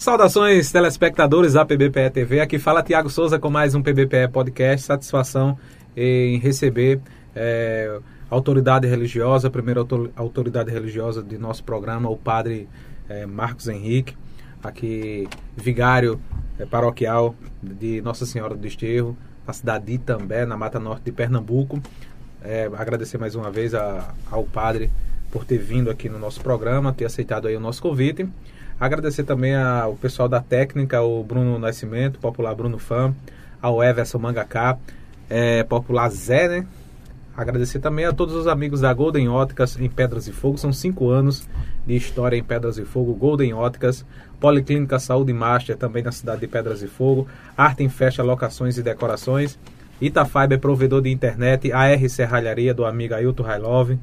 Saudações, telespectadores da PBPE TV. Aqui fala Tiago Souza com mais um PBPE Podcast. Satisfação em receber é, autoridade religiosa, a primeira autoridade religiosa de nosso programa, o padre é, Marcos Henrique, aqui vigário é, paroquial de Nossa Senhora do Desterro, na cidade de Itambé, na Mata Norte de Pernambuco. É, agradecer mais uma vez a, ao padre por ter vindo aqui no nosso programa, ter aceitado aí o nosso convite. Agradecer também ao pessoal da técnica, o Bruno Nascimento, popular Bruno Fã, ao Everson Mangacá, é, popular Zé, né? Agradecer também a todos os amigos da Golden Óticas em Pedras e Fogo. São cinco anos de história em Pedras e Fogo. Golden Óticas, Policlínica Saúde Master, também na cidade de Pedras e Fogo. Arte em Festa, Locações e Decorações. Itafiber, provedor de internet. AR Serralharia, do amigo Ailton Railove.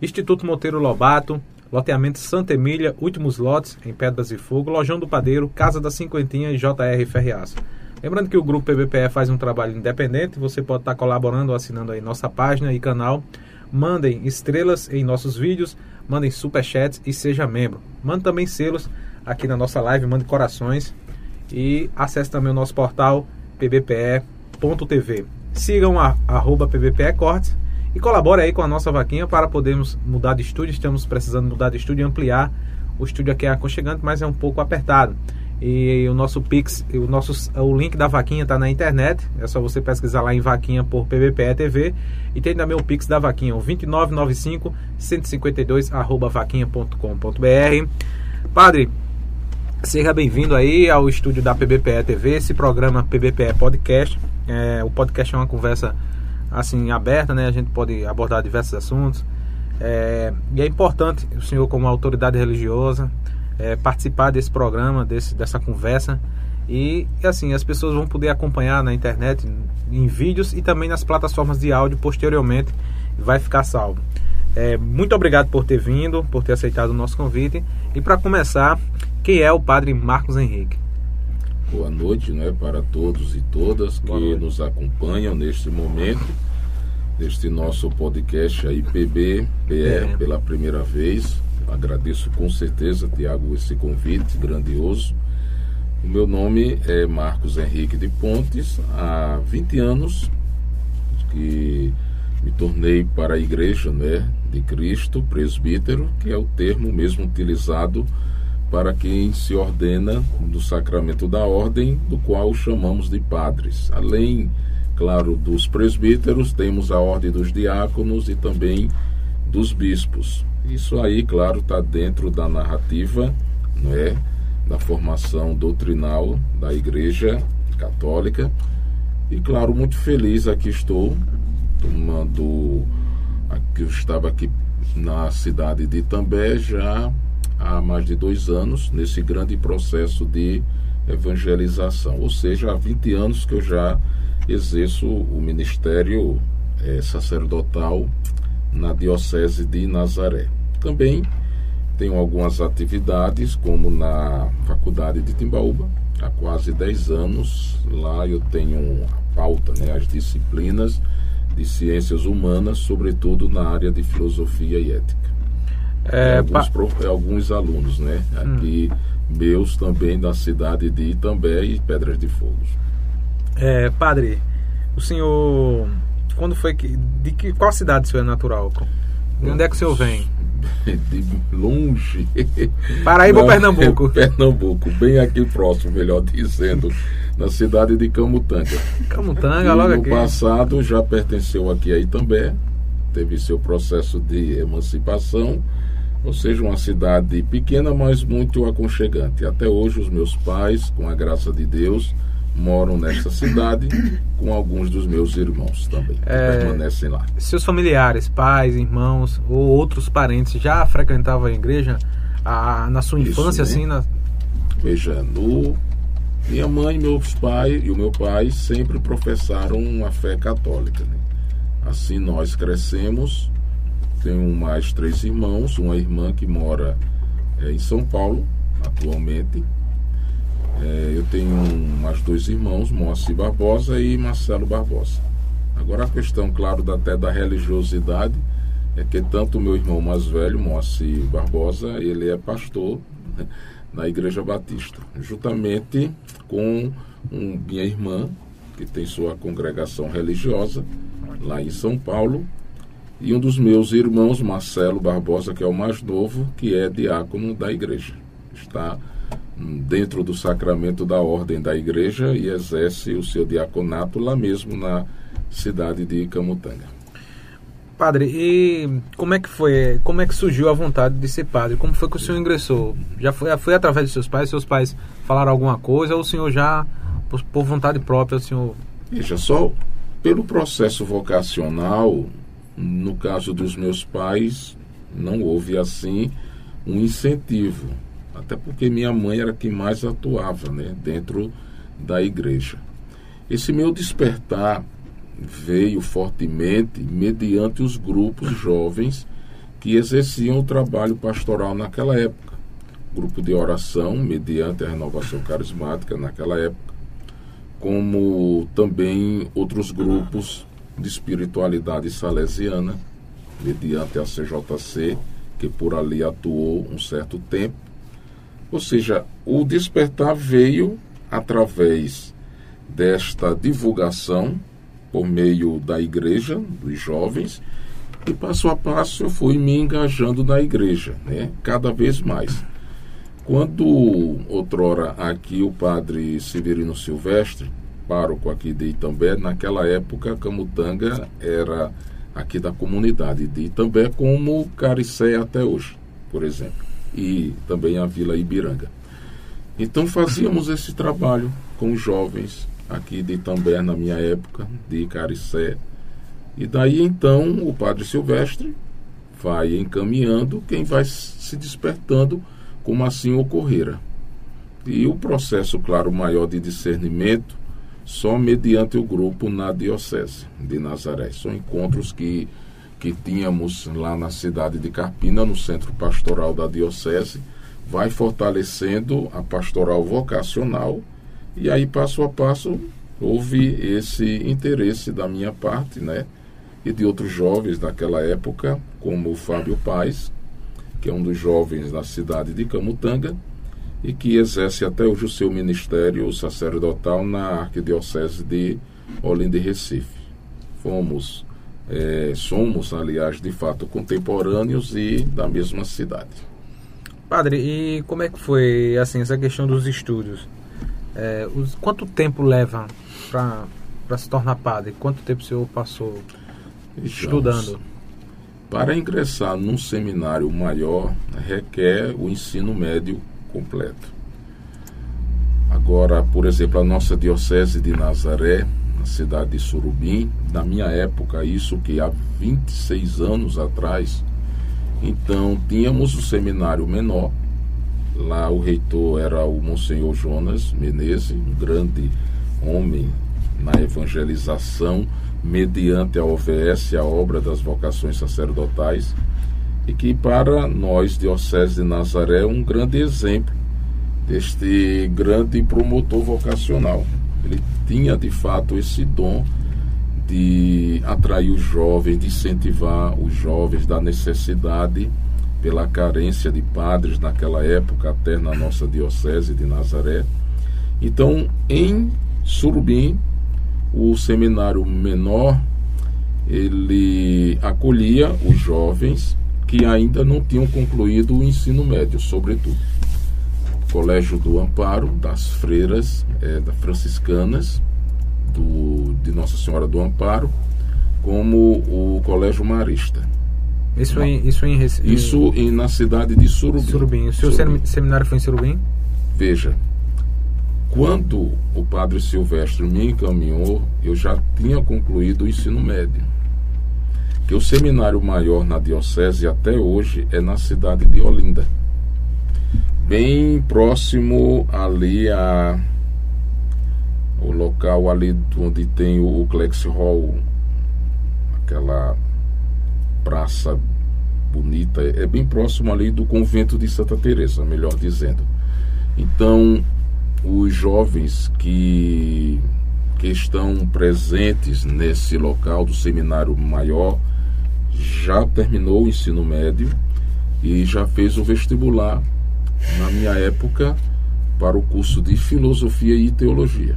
Instituto Monteiro Lobato. Loteamento Santa Emília, últimos lotes em Pedras e Fogo, Lojão do Padeiro, Casa da Cinquentinha e JR Ferreaço. Lembrando que o grupo PBPE faz um trabalho independente, você pode estar colaborando ou assinando aí nossa página e canal. Mandem estrelas em nossos vídeos, mandem superchats e seja membro. Mande também selos aqui na nossa live, mande corações e acesse também o nosso portal pbpe.tv. Sigam a arroba pbpe cortes e colabore aí com a nossa vaquinha para podermos mudar de estúdio. Estamos precisando mudar de estúdio e ampliar. O estúdio aqui é aconchegante, mas é um pouco apertado. E o nosso Pix, o, nosso, o link da vaquinha está na internet. É só você pesquisar lá em vaquinha por PBPE TV. E tem também o Pix da vaquinha, o 2995 152 arroba vaquinha.com.br. Padre, seja bem-vindo aí ao estúdio da PBPE TV, esse programa PBPE Podcast. É, o podcast é uma conversa assim aberta, né? A gente pode abordar diversos assuntos. É, e é importante o senhor, como autoridade religiosa, é, participar desse programa, desse, dessa conversa. E assim, as pessoas vão poder acompanhar na internet, em vídeos e também nas plataformas de áudio posteriormente. Vai ficar salvo. É, muito obrigado por ter vindo, por ter aceitado o nosso convite. E para começar, quem é o Padre Marcos Henrique? Boa noite né, para todos e todas que nos acompanham neste momento, neste nosso podcast aí, PB, PR, pela primeira vez. Agradeço com certeza, Tiago, esse convite grandioso. O meu nome é Marcos Henrique de Pontes, há 20 anos que me tornei para a Igreja né, de Cristo, presbítero, que é o termo mesmo utilizado para quem se ordena do sacramento da ordem, do qual chamamos de padres. Além, claro, dos presbíteros, temos a ordem dos diáconos e também dos bispos. Isso aí, claro, está dentro da narrativa, não é, da formação doutrinal da Igreja Católica. E claro, muito feliz aqui estou tomando, aqui eu estava aqui na cidade de Itambé já há mais de dois anos nesse grande processo de evangelização. Ou seja, há 20 anos que eu já exerço o ministério é, sacerdotal na Diocese de Nazaré. Também tenho algumas atividades, como na Faculdade de Timbaúba, há quase 10 anos. Lá eu tenho a pauta, né, as disciplinas de ciências humanas, sobretudo na área de filosofia e ética. É, alguns, pa... alguns alunos, né? Aqui, hum. meus também da cidade de Itambé e Pedras de Fogo. É, padre, o senhor. Quando foi que. De que, qual cidade o senhor é natural? De onde é que o senhor vem? De longe. Paraíba ou Pernambuco? Pernambuco, bem aqui próximo, melhor dizendo, na cidade de Camutanga. Camutanga, e logo no aqui. No passado já pertenceu aqui a Itambé, teve seu processo de emancipação ou seja, uma cidade pequena, mas muito aconchegante. Até hoje, os meus pais, com a graça de Deus, moram nessa cidade, com alguns dos meus irmãos também, que é, permanecem lá. Seus familiares, pais, irmãos ou outros parentes já frequentavam a igreja a, na sua infância, Isso, né? assim? Na... Veja, no, minha mãe, meus pais e o meu pai sempre professaram uma fé católica. Né? Assim nós crescemos tenho mais três irmãos, uma irmã que mora é, em São Paulo, atualmente. É, eu tenho mais dois irmãos, Moacir Barbosa e Marcelo Barbosa. Agora a questão, claro, da, até da religiosidade é que tanto o meu irmão mais velho, Moacir Barbosa, ele é pastor né, na Igreja Batista, juntamente com um, minha irmã, que tem sua congregação religiosa lá em São Paulo, e um dos meus irmãos, Marcelo Barbosa, que é o mais novo, que é diácono da igreja. Está dentro do sacramento da ordem da igreja e exerce o seu diaconato lá mesmo na cidade de Camutanga. Padre, e como é que foi? Como é que surgiu a vontade de ser padre? Como foi que o senhor ingressou? Já foi, foi através de seus pais? Seus pais falaram alguma coisa ou o senhor já, por, por vontade própria, o senhor... Veja, só pelo processo vocacional, no caso dos meus pais, não houve assim um incentivo. Até porque minha mãe era quem mais atuava né, dentro da igreja. Esse meu despertar veio fortemente mediante os grupos jovens que exerciam o trabalho pastoral naquela época. Grupo de oração, mediante a renovação carismática naquela época, como também outros grupos de espiritualidade salesiana, mediante a CJC, que por ali atuou um certo tempo. Ou seja, o despertar veio através desta divulgação por meio da igreja, dos jovens, e passo a passo eu fui me engajando na igreja, né? cada vez mais. Quando outrora aqui o padre Severino Silvestre, pároco aqui de Itambé, naquela época Camutanga era aqui da comunidade de Itambé, como Caricé até hoje, por exemplo, e também a Vila Ibiranga. Então fazíamos esse trabalho com jovens, aqui de Itambé na minha época, de Caricé. E daí então o Padre Silvestre vai encaminhando quem vai se despertando como assim ocorrera. E o processo, claro, maior de discernimento só mediante o grupo na Diocese de Nazaré. São encontros que, que tínhamos lá na cidade de Carpina, no centro pastoral da Diocese, vai fortalecendo a pastoral vocacional e aí, passo a passo, houve esse interesse da minha parte, né? E de outros jovens daquela época, como o Fábio Paz, que é um dos jovens da cidade de Camutanga e que exerce até hoje o seu ministério sacerdotal na Arquidiocese de Olinda e Recife. Fomos, é, somos, aliás, de fato, contemporâneos e da mesma cidade. Padre, e como é que foi assim essa questão dos estudos? É, os, quanto tempo leva para se tornar padre? Quanto tempo o senhor passou estudando? Para ingressar num seminário maior, requer o ensino médio completo. Agora, por exemplo, a nossa Diocese de Nazaré, na cidade de Surubim, na minha época, isso que há 26 anos atrás, então tínhamos o seminário menor, Lá o reitor era o Monsenhor Jonas Menezes, um grande homem na evangelização mediante a OVS, a obra das vocações sacerdotais, e que para nós, Diocese de Nazaré, é um grande exemplo deste grande promotor vocacional. Ele tinha de fato esse dom de atrair os jovens, de incentivar os jovens da necessidade pela carência de padres naquela época, até na nossa diocese de Nazaré. Então, em Surubim, o seminário menor, ele acolhia os jovens que ainda não tinham concluído o ensino médio, sobretudo. Colégio do Amparo, das freiras é, da franciscanas, do, de Nossa Senhora do Amparo, como o Colégio Marista. Isso em, isso em, Isso em, na cidade de Surubim. Surubim. O seu Surubim. seminário foi em Surubim? Veja, quando o padre Silvestre me encaminhou, eu já tinha concluído o ensino médio. Que o seminário maior na diocese até hoje é na cidade de Olinda. Bem próximo ali a o local ali onde tem o Clex Hall, aquela praça bonita, é bem próximo ali do convento de Santa Teresa, melhor dizendo. Então, os jovens que que estão presentes nesse local do seminário maior já terminou o ensino médio e já fez o vestibular na minha época, para o curso de Filosofia e Teologia.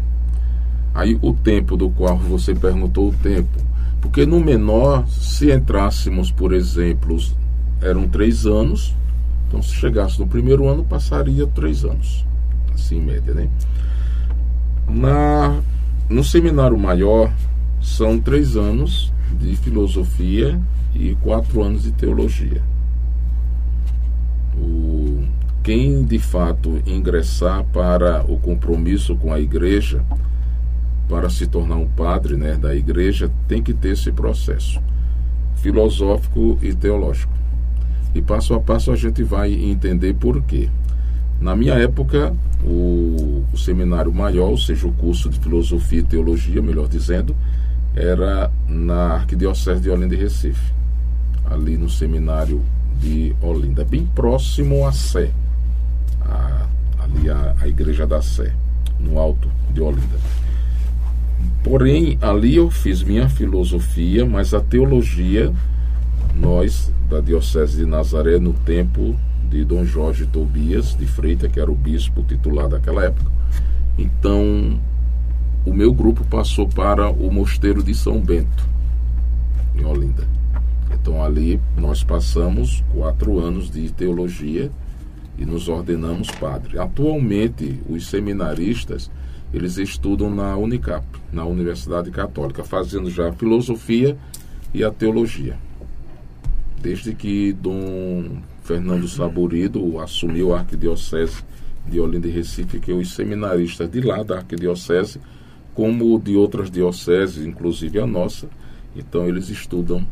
Aí o tempo do qual você perguntou o tempo. Porque no menor, se entrássemos, por exemplo, eram três anos, então se chegasse no primeiro ano, passaria três anos. Assim, em média, né? Na, no seminário maior, são três anos de filosofia e quatro anos de teologia. O, quem de fato ingressar para o compromisso com a igreja, para se tornar um padre né, da igreja, tem que ter esse processo filosófico e teológico. E passo a passo a gente vai entender por quê. Na minha época, o, o seminário maior, ou seja, o curso de filosofia e teologia, melhor dizendo, era na Arquidiocese de Olinda e Recife, ali no seminário de Olinda, bem próximo à Sé, a, ali a, a Igreja da Sé, no alto de Olinda. Porém, ali eu fiz minha filosofia, mas a teologia, nós da Diocese de Nazaré, no tempo de Dom Jorge Tobias de Freitas, que era o bispo titular daquela época. Então, o meu grupo passou para o Mosteiro de São Bento, em Olinda. Então ali nós passamos quatro anos de teologia e nos ordenamos padre. Atualmente, os seminaristas eles estudam na Unicap, na Universidade Católica, fazendo já a filosofia e a teologia. Desde que Dom Fernando Saburido assumiu a arquidiocese de Olinda e Recife, que os seminaristas de lá da arquidiocese como de outras dioceses, inclusive a nossa. Então eles estudam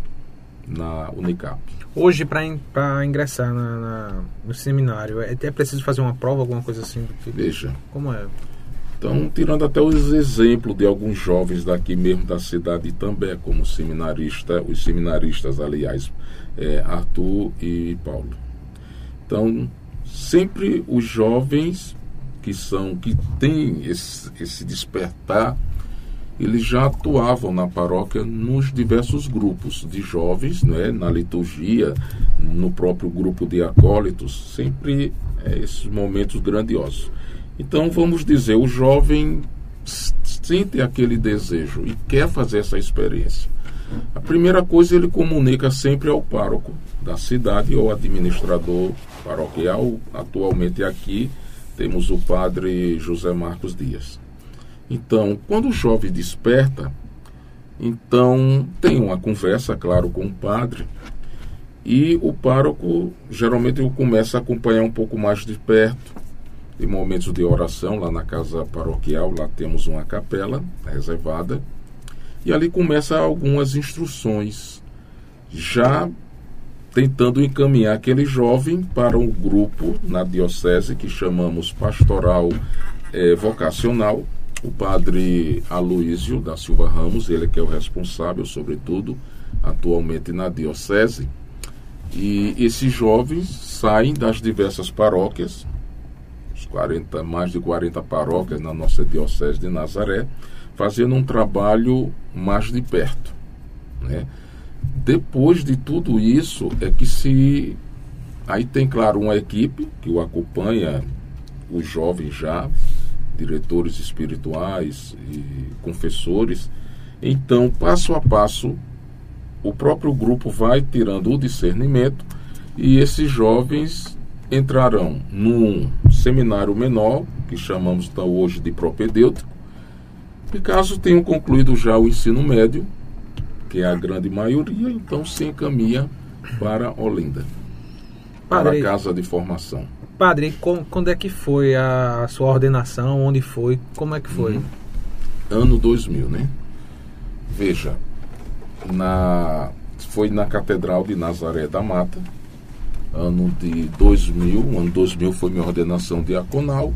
na Unicap. Hoje, para ingressar na, na, no seminário, é, é preciso fazer uma prova, alguma coisa assim? Tipo? Veja. Como é? Então, tirando até os exemplos de alguns jovens daqui mesmo da cidade também, como seminarista, os seminaristas, aliás, é, Arthur e Paulo. Então, sempre os jovens que são que têm esse, esse despertar, eles já atuavam na paróquia nos diversos grupos de jovens, né, na liturgia, no próprio grupo de acólitos, sempre é, esses momentos grandiosos. Então vamos dizer, o jovem sente aquele desejo e quer fazer essa experiência. A primeira coisa ele comunica sempre ao pároco da cidade ou administrador paroquial, atualmente aqui temos o padre José Marcos Dias. Então, quando o jovem desperta, então tem uma conversa, claro, com o padre, e o pároco geralmente começa a acompanhar um pouco mais de perto, em momentos de oração lá na casa paroquial, lá temos uma capela reservada, e ali começa algumas instruções, já tentando encaminhar aquele jovem para um grupo na diocese que chamamos pastoral eh, vocacional. O padre Aloísio da Silva Ramos, ele que é o responsável, sobretudo, atualmente na diocese. E esses jovens saem das diversas paróquias, 40, mais de 40 paróquias na nossa diocese de Nazaré, fazendo um trabalho mais de perto. Né? Depois de tudo isso é que se. Aí tem, claro, uma equipe que o acompanha, os jovens já, diretores espirituais e confessores. Então, passo a passo, o próprio grupo vai tirando o discernimento e esses jovens entrarão num seminário menor, que chamamos então hoje de propedêutico, e caso tenham concluído já o ensino médio, que é a grande maioria, então se encaminha para Olinda, para a casa de formação. Padre, quando é que foi a sua ordenação? Onde foi? Como é que foi? Uhum. Ano 2000, né? Veja, na, foi na Catedral de Nazaré da Mata, ano de 2000. Ano 2000 foi minha ordenação diaconal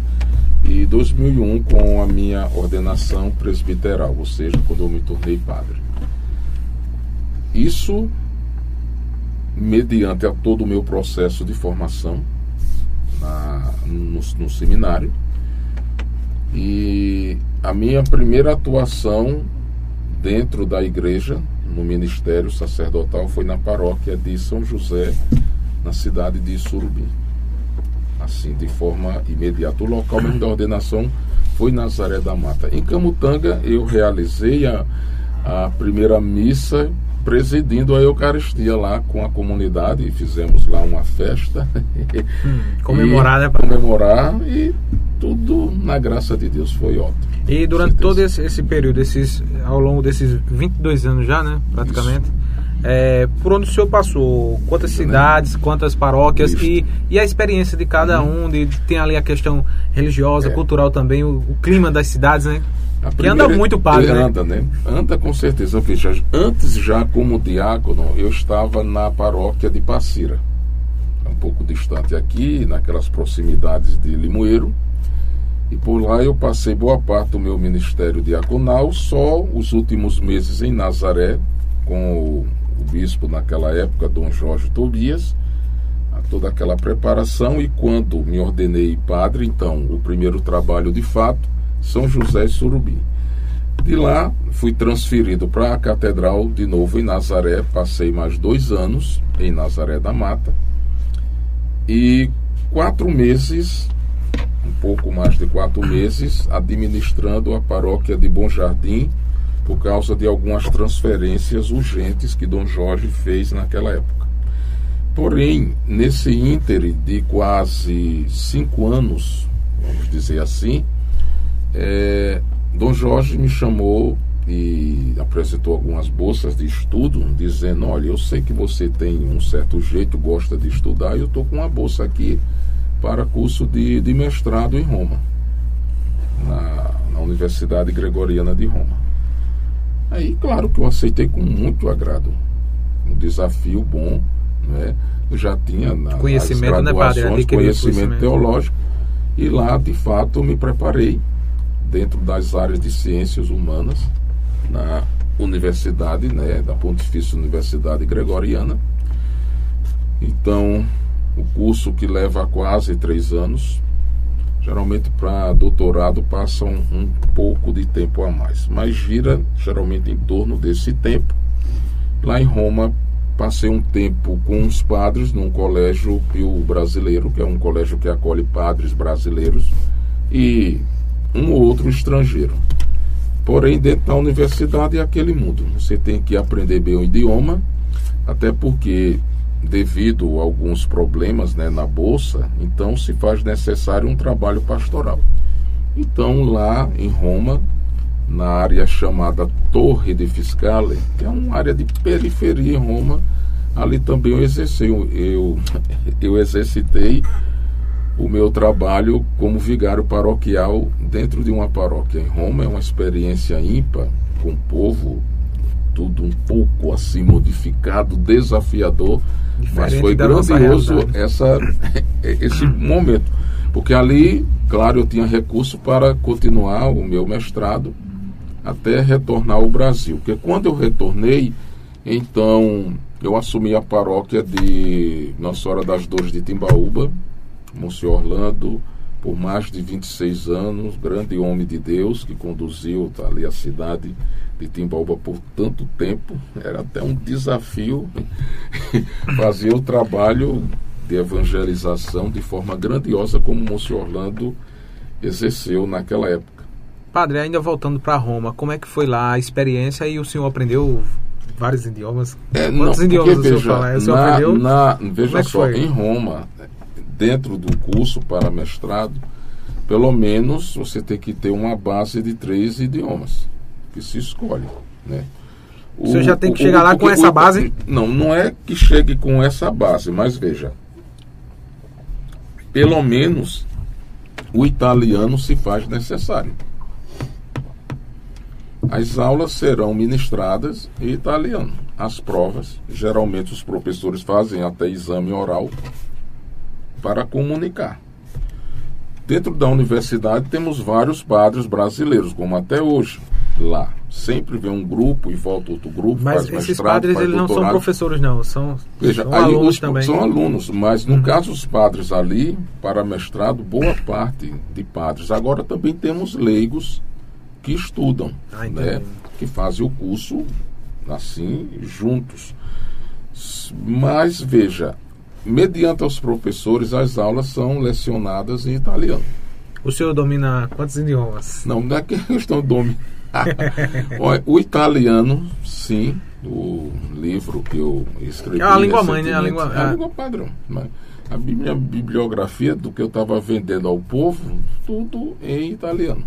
e 2001 com a minha ordenação presbiteral, ou seja, quando eu me tornei padre. Isso mediante a todo o meu processo de formação na, no, no seminário. E a minha primeira atuação dentro da igreja, no ministério sacerdotal, foi na paróquia de São José, na cidade de Surubim. assim, de forma imediata. O local mesmo da ordenação foi Nazaré da Mata. Em Camutanga, eu realizei a, a primeira missa presidindo a Eucaristia lá com a comunidade. Fizemos lá uma festa. Hum, comemorar, né? Comemorar e tudo na graça de Deus foi ótimo. E durante todo esse, esse, período, esses, ao longo desses 22 anos já, né? Praticamente. É, por onde o senhor passou? Quantas Isso, cidades, né? quantas paróquias e, e a experiência de cada uhum. um? De, tem ali a questão religiosa, é. cultural também, o, o, clima das cidades, né? A que anda muito padre, né? Anda, né? Anda com certeza. Veja, antes já como diácono, eu estava na paróquia de Passira. Um pouco distante aqui, naquelas proximidades de Limoeiro. E por lá eu passei boa parte do meu ministério diaconal, só os últimos meses em Nazaré, com o, o bispo naquela época, Dom Jorge Tobias, toda aquela preparação. E quando me ordenei padre, então, o primeiro trabalho de fato são José Surubim. De lá, fui transferido para a catedral, de novo em Nazaré. Passei mais dois anos em Nazaré da Mata. E quatro meses, um pouco mais de quatro meses, administrando a paróquia de Bom Jardim, por causa de algumas transferências urgentes que Dom Jorge fez naquela época. Porém, nesse íntere de quase cinco anos, vamos dizer assim, é, Dom Jorge me chamou e apresentou algumas bolsas de estudo, dizendo: Olha, eu sei que você tem um certo jeito, gosta de estudar, e eu estou com uma bolsa aqui para curso de, de mestrado em Roma, na, na Universidade Gregoriana de Roma. Aí, claro que eu aceitei com muito agrado. Um desafio bom, né? Eu já tinha na, conhecimento, nas né, padre? conhecimento, conhecimento teológico, e lá, de fato, me preparei dentro das áreas de ciências humanas na universidade, né, da Pontifícia Universidade Gregoriana. Então, o curso que leva quase três anos, geralmente para doutorado passa um, um, pouco de tempo a mais, mas gira geralmente em torno desse tempo. Lá em Roma, passei um tempo com os padres num colégio Pio Brasileiro, que é um colégio que acolhe padres brasileiros, e um ou outro estrangeiro. Porém, dentro da universidade é aquele mundo. Você tem que aprender bem o idioma, até porque, devido a alguns problemas né, na bolsa, então se faz necessário um trabalho pastoral. Então, lá em Roma, na área chamada Torre de Fiscale, que é uma área de periferia em Roma, ali também eu exercei, eu, eu exercitei o meu trabalho como vigário paroquial dentro de uma paróquia em Roma. É uma experiência ímpar com o povo tudo um pouco assim modificado, desafiador, Diferente mas foi grandioso essa esse momento, porque ali, claro, eu tinha recurso para continuar o meu mestrado até retornar ao Brasil, porque quando eu retornei, então eu assumi a paróquia de Nossa Senhora das Dores de Timbaúba, Monsenhor Orlando, por mais de 26 anos, grande homem de Deus que conduziu tá, ali a cidade de Timbaúba por tanto tempo. Era até um desafio fazer o trabalho de evangelização de forma grandiosa como Monsenhor Orlando exerceu naquela época. Padre, ainda voltando para Roma, como é que foi lá a experiência e o senhor aprendeu vários idiomas? É, Quantos não, idiomas porque, o senhor veja, fala? O senhor na, aprendeu? Na, veja é só, foi? em Roma, dentro do curso para mestrado, pelo menos você tem que ter uma base de três idiomas que se escolhe, né? O, você já tem que o, chegar o, lá com essa base? Não, não é que chegue com essa base, mas veja, pelo menos o italiano se faz necessário. As aulas serão ministradas em italiano. As provas, geralmente os professores fazem até exame oral para comunicar. Dentro da universidade temos vários padres brasileiros, como até hoje. Lá sempre vem um grupo e volta outro grupo. Mas esses padres eles não são professores, não, são, Veja, são alunos os, também. São alunos, mas no uhum. caso os padres ali, para mestrado, boa parte de padres. Agora também temos leigos que estudam, ah, né, que fazem o curso assim juntos. Mas veja, mediante os professores, as aulas são lecionadas em italiano. O senhor domina quantos idiomas? Não, não é questão de dominar. o italiano, sim, o livro que eu escrevi. É a língua mãe, né? A língua, é a língua padrão. Mas a minha bibliografia do que eu estava vendendo ao povo, tudo em italiano.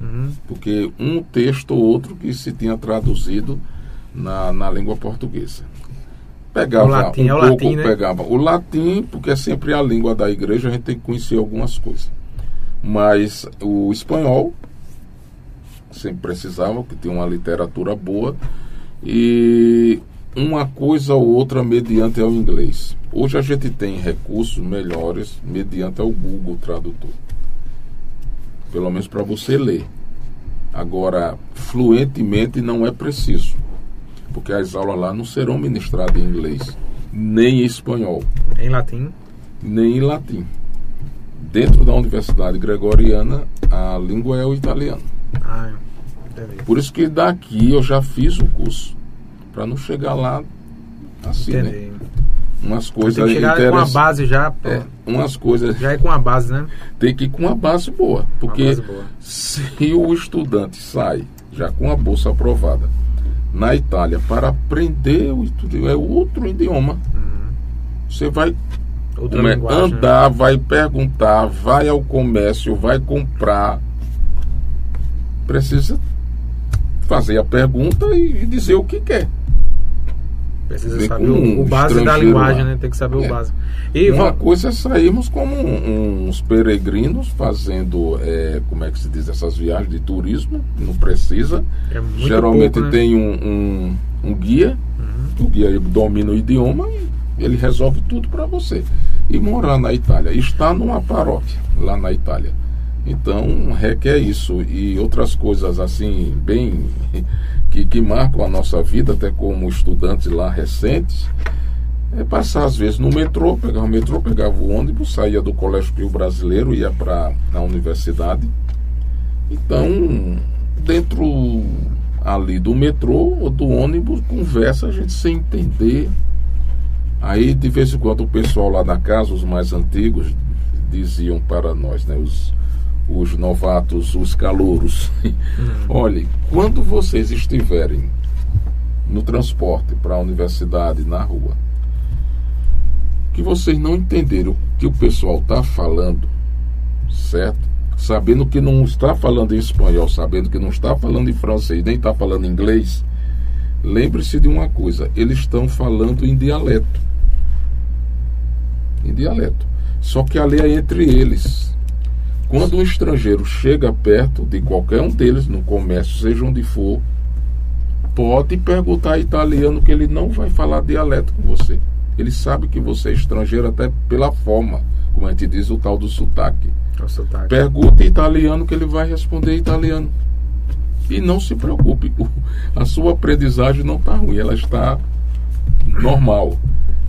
Uhum. Porque um texto ou outro que se tinha traduzido na, na língua portuguesa. Pegava o latim, um é o pouco, latim, né? pegava o latim, porque é sempre a língua da igreja, a gente tem que conhecer algumas coisas. Mas o espanhol, sempre precisava, que tem uma literatura boa, e uma coisa ou outra mediante ao inglês. Hoje a gente tem recursos melhores mediante ao Google Tradutor. Pelo menos para você ler. Agora, fluentemente não é preciso, porque as aulas lá não serão ministradas em inglês, nem em espanhol. Em latim? Nem em latim. Dentro da Universidade Gregoriana, a língua é o italiano. Ah, Por isso que daqui eu já fiz o curso, para não chegar lá assim, né? Entendi. né? Umas coisas tem que chegar com a base já. É, umas coisas. Já é com a base, né? Tem que ir com uma base boa. Porque base boa. se o estudante sai já com a bolsa aprovada na Itália para aprender o é outro idioma. Uhum. Você vai né, andar, vai perguntar, vai ao comércio, vai comprar. Precisa fazer a pergunta e dizer o que quer. Precisa saber o, o base da linguagem, lá. né? Tem que saber é. o básico. E Uma coisa é sairmos como uns peregrinos fazendo, é, como é que se diz, essas viagens de turismo, não precisa. É Geralmente pouco, né? tem um, um, um guia, uhum. o guia domina o idioma e ele resolve tudo para você. E morar na Itália, estar numa paróquia lá na Itália. Então requer isso e outras coisas assim, bem que, que marcam a nossa vida, até como estudantes lá recentes, é passar às vezes no metrô, pegava o metrô, pegava o ônibus, saía do Colégio Rio Brasileiro, ia para a universidade. Então, dentro ali do metrô ou do ônibus, conversa a gente sem entender. Aí, de vez em quando, o pessoal lá na casa, os mais antigos, diziam para nós, né, os, os novatos, os calouros. Uhum. Olhe, quando vocês estiverem no transporte para a universidade, na rua, que vocês não entenderam o que o pessoal está falando, certo? Sabendo que não está falando em espanhol, sabendo que não está falando em francês, nem está falando inglês, lembre-se de uma coisa: eles estão falando em dialeto. Em dialeto. Só que a lei é entre eles quando um estrangeiro chega perto de qualquer um deles, no comércio, seja onde for, pode perguntar italiano que ele não vai falar dialeto com você. Ele sabe que você é estrangeiro até pela forma, como a gente diz, o tal do sotaque. O sotaque. Pergunta italiano que ele vai responder italiano. E não se preocupe, a sua aprendizagem não está ruim, ela está normal.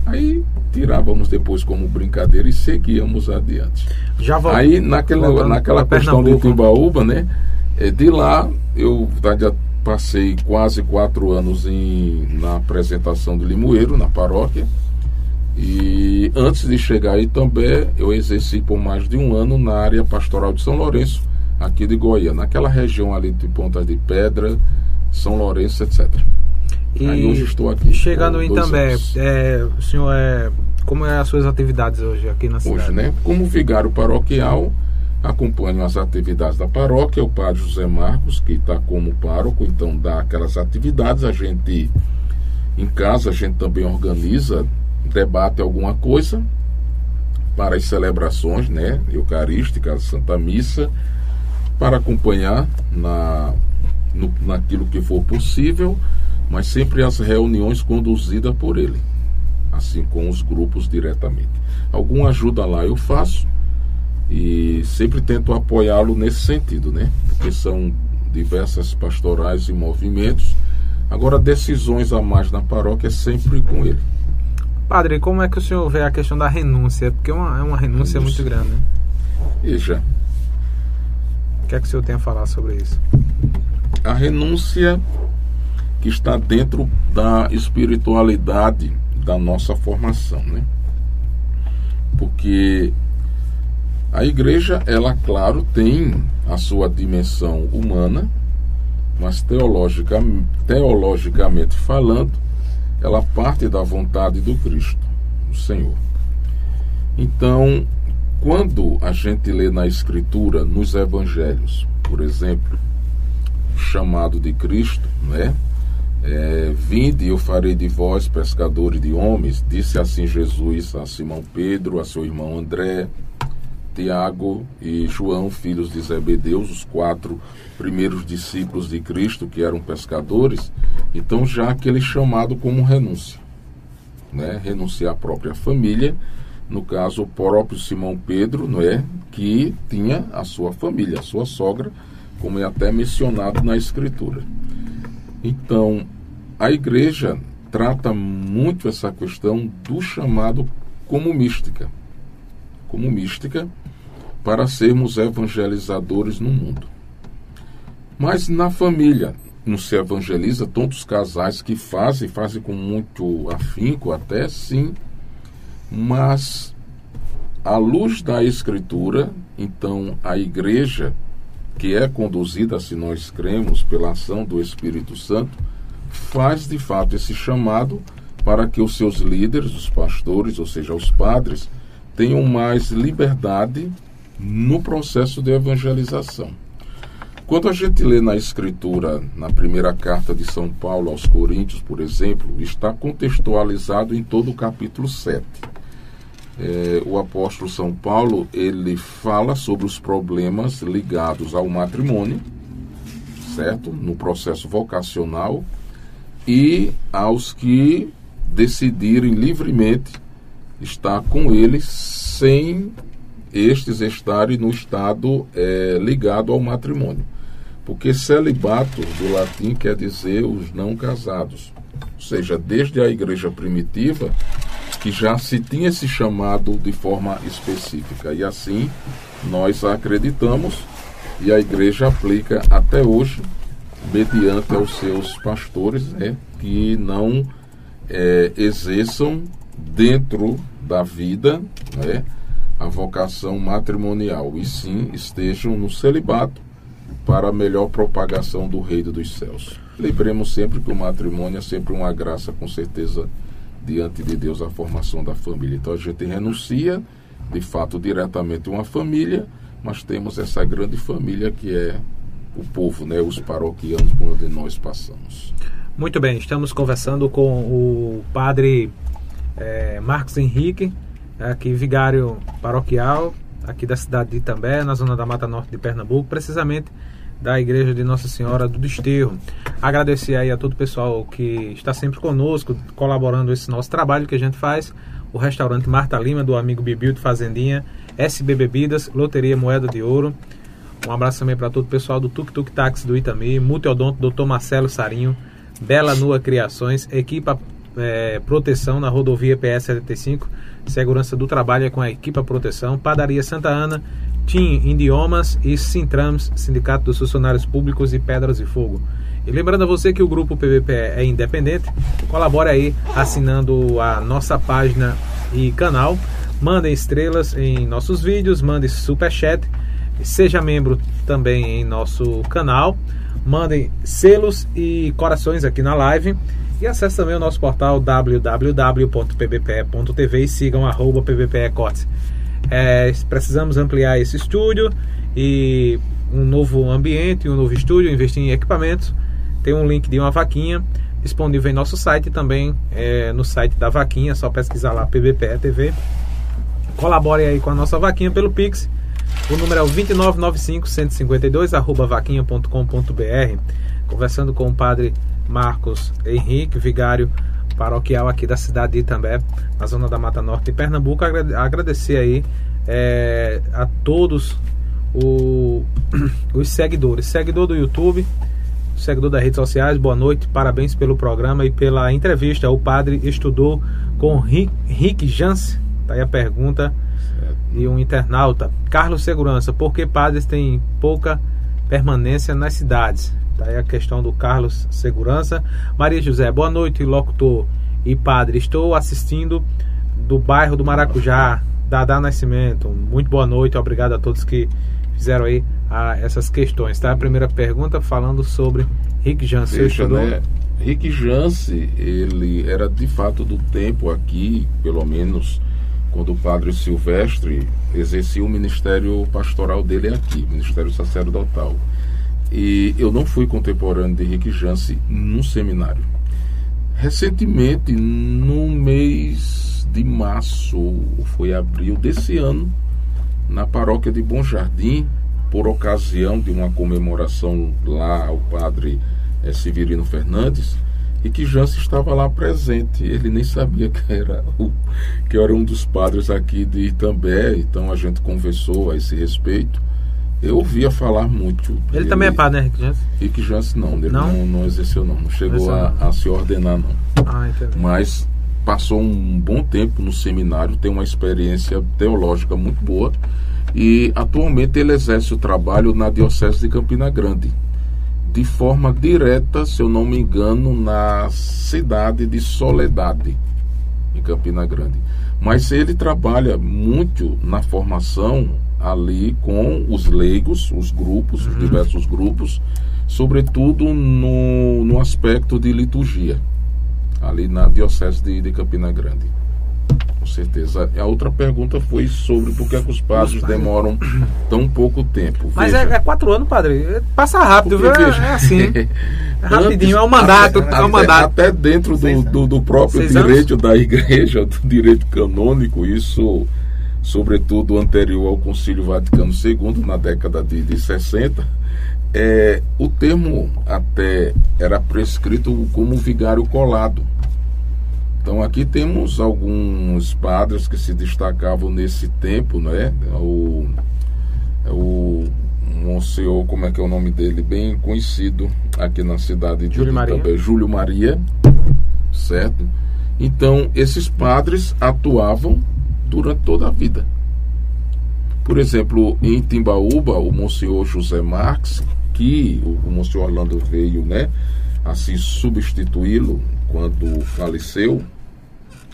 Aí tirávamos depois como brincadeira e seguíamos adiante. Já vou, Aí naquela, naquela questão de Timbaúba, né? É, de lá eu já passei quase quatro anos em, na apresentação de Limoeiro, na paróquia. E antes de chegar aí também, eu exerci por mais de um ano na área pastoral de São Lourenço, aqui de Goiânia, naquela região ali de Ponta de Pedra, São Lourenço, etc. E Aí hoje estou aqui. Chegando em também, é, o senhor é. Como é as suas atividades hoje aqui na cidade? Hoje, né? Como vigário paroquial, acompanho as atividades da paróquia, o padre José Marcos, que está como pároco, então dá aquelas atividades, a gente em casa a gente também organiza, debate alguma coisa para as celebrações, né? Eucarísticas, Santa Missa, para acompanhar na, no, naquilo que for possível mas sempre as reuniões conduzidas por ele, assim com os grupos diretamente. Alguma ajuda lá eu faço e sempre tento apoiá-lo nesse sentido, né? Porque são diversas pastorais e movimentos. Agora, decisões a mais na paróquia é sempre com ele. Padre, como é que o senhor vê a questão da renúncia? Porque é uma, é uma renúncia, renúncia. muito grande, né? Veja. O que é que o senhor tem a falar sobre isso? A renúncia que está dentro da espiritualidade da nossa formação, né? Porque a igreja, ela, claro, tem a sua dimensão humana, mas teologicamente, teologicamente falando, ela parte da vontade do Cristo, do Senhor. Então, quando a gente lê na Escritura, nos Evangelhos, por exemplo, o chamado de Cristo, não é? É, Vinde eu farei de vós pescadores de homens, disse assim Jesus a Simão Pedro, a seu irmão André, Tiago e João, filhos de Zebedeus, os quatro primeiros discípulos de Cristo que eram pescadores, então já aquele chamado como renúncia, né? renunciar à própria família, no caso o próprio Simão Pedro, não é, que tinha a sua família, a sua sogra, como é até mencionado na escritura. Então, a igreja trata muito essa questão do chamado como mística. Como mística, para sermos evangelizadores no mundo. Mas na família não se evangeliza tantos casais que fazem, fazem com muito afinco até sim, mas à luz da escritura, então a igreja que é conduzida, se nós cremos, pela ação do Espírito Santo, faz de fato esse chamado para que os seus líderes, os pastores, ou seja, os padres, tenham mais liberdade no processo de evangelização. Quando a gente lê na Escritura, na primeira carta de São Paulo aos Coríntios, por exemplo, está contextualizado em todo o capítulo 7. É, o apóstolo São Paulo ele fala sobre os problemas ligados ao matrimônio, certo? No processo vocacional e aos que decidirem livremente estar com ele sem estes estarem no estado é, ligado ao matrimônio. Porque celibato, do latim, quer dizer os não casados. Ou seja, desde a igreja primitiva, que já se tinha esse chamado de forma específica. E assim nós acreditamos e a igreja aplica até hoje, mediante aos seus pastores, né, que não é, exerçam dentro da vida, né, a vocação matrimonial, e sim estejam no celibato para a melhor propagação do reino dos céus. Lembremos sempre que o matrimônio é sempre uma graça, com certeza, diante de Deus, a formação da família. Então a gente renuncia, de fato, diretamente uma família, mas temos essa grande família que é o povo, né, os paroquianos por onde nós passamos. Muito bem, estamos conversando com o padre é, Marcos Henrique, aqui vigário paroquial aqui da cidade de Itambé, na zona da Mata Norte de Pernambuco, precisamente da Igreja de Nossa Senhora do Desterro. Agradecer aí a todo o pessoal que está sempre conosco, colaborando esse nosso trabalho que a gente faz. O restaurante Marta Lima, do amigo Bibil de Fazendinha, SB Bebidas, Loteria Moeda de Ouro. Um abraço também para todo o pessoal do Tuk Tuk Táxi do Itami, Multiodonto, Dr. Marcelo Sarinho, Bela Nua Criações, Equipa é, Proteção na rodovia PS 75 Segurança do Trabalho é com a Equipa Proteção, Padaria Santa Ana, TIM Idiomas e Sintrams, Sindicato dos Funcionários Públicos e Pedras e Fogo. E lembrando a você que o grupo PVP é independente, colabore aí assinando a nossa página e canal, mandem estrelas em nossos vídeos, mande superchat, seja membro também em nosso canal, mandem selos e corações aqui na live e acesse também o nosso portal www.pbpe.tv e sigam arroba pbpecortes. É, precisamos ampliar esse estúdio e um novo ambiente, um novo estúdio, investir em equipamentos. Tem um link de uma vaquinha disponível em nosso site também é, no site da vaquinha, só pesquisar lá PBPE TV. Colabore aí com a nossa vaquinha pelo Pix. O número é o 2995 152 arroba vaquinha.com.br. Conversando com o padre Marcos Henrique, vigário paroquial aqui da cidade de Itambé, na zona da Mata Norte de Pernambuco. Agradecer aí é, a todos o, os seguidores, seguidor do YouTube, seguidor das redes sociais, boa noite, parabéns pelo programa e pela entrevista. O padre estudou com Rick, Rick Jans, tá aí a pergunta, certo. e um internauta. Carlos Segurança, por que padres têm pouca permanência nas cidades? Tá aí a questão do Carlos Segurança. Maria José, boa noite, locutor e padre. Estou assistindo do bairro do Maracujá, Dadá Nascimento, muito boa noite, obrigado a todos que fizeram aí a, essas questões, tá? A primeira pergunta falando sobre Rick Jance. Veja, né? Rick Jance, ele era de fato do tempo aqui, pelo menos quando o padre Silvestre exercia o ministério pastoral dele aqui, ministério sacerdotal. E eu não fui contemporâneo de Rick Jance num seminário. Recentemente, no mês de março, foi abril desse ano, na paróquia de Bom Jardim, por ocasião de uma comemoração lá ao padre é, Severino Fernandes, e que Jance estava lá presente. Ele nem sabia que era, o, que era um dos padres aqui de Itambé, então a gente conversou a esse respeito. Eu ouvia falar muito. Ele, ele também é padre, né, Rick Jance? Rick Jance não, ele não, não, não exerceu não, não chegou a, a, se ordenar não. Ah, Mas passou um bom tempo no seminário, tem uma experiência teológica muito boa e atualmente ele exerce o trabalho na Diocese de Campina Grande de forma direta, se eu não me engano, na cidade de Soledade, em Campina Grande. Mas ele trabalha muito na formação ali com os leigos, os grupos, uhum. os diversos grupos, sobretudo no, no aspecto de liturgia, ali na Diocese de, de Campina Grande. Com certeza. A outra pergunta foi sobre por que, é os padres demoram tão pouco tempo. Mas é, é, quatro anos, padre. Passa rápido, Porque, viu? Veja, é assim. É rapidinho, é um mandato. Até, é um mandato. Até dentro do, do, do próprio direito da igreja, do direito canônico, isso, sobretudo anterior ao Concílio Vaticano II, na década de, de 60, é, o termo até era prescrito como vigário colado. Então aqui temos alguns padres que se destacavam nesse tempo, né? O, o Monsenhor, como é que é o nome dele? Bem conhecido aqui na cidade de Júlio Maria. Também, Júlio Maria, certo? Então esses padres atuavam durante toda a vida. Por exemplo, em Timbaúba, o Monsenhor José Marques, que o, Monsenhor Orlando veio, né, assim substituí-lo quando faleceu.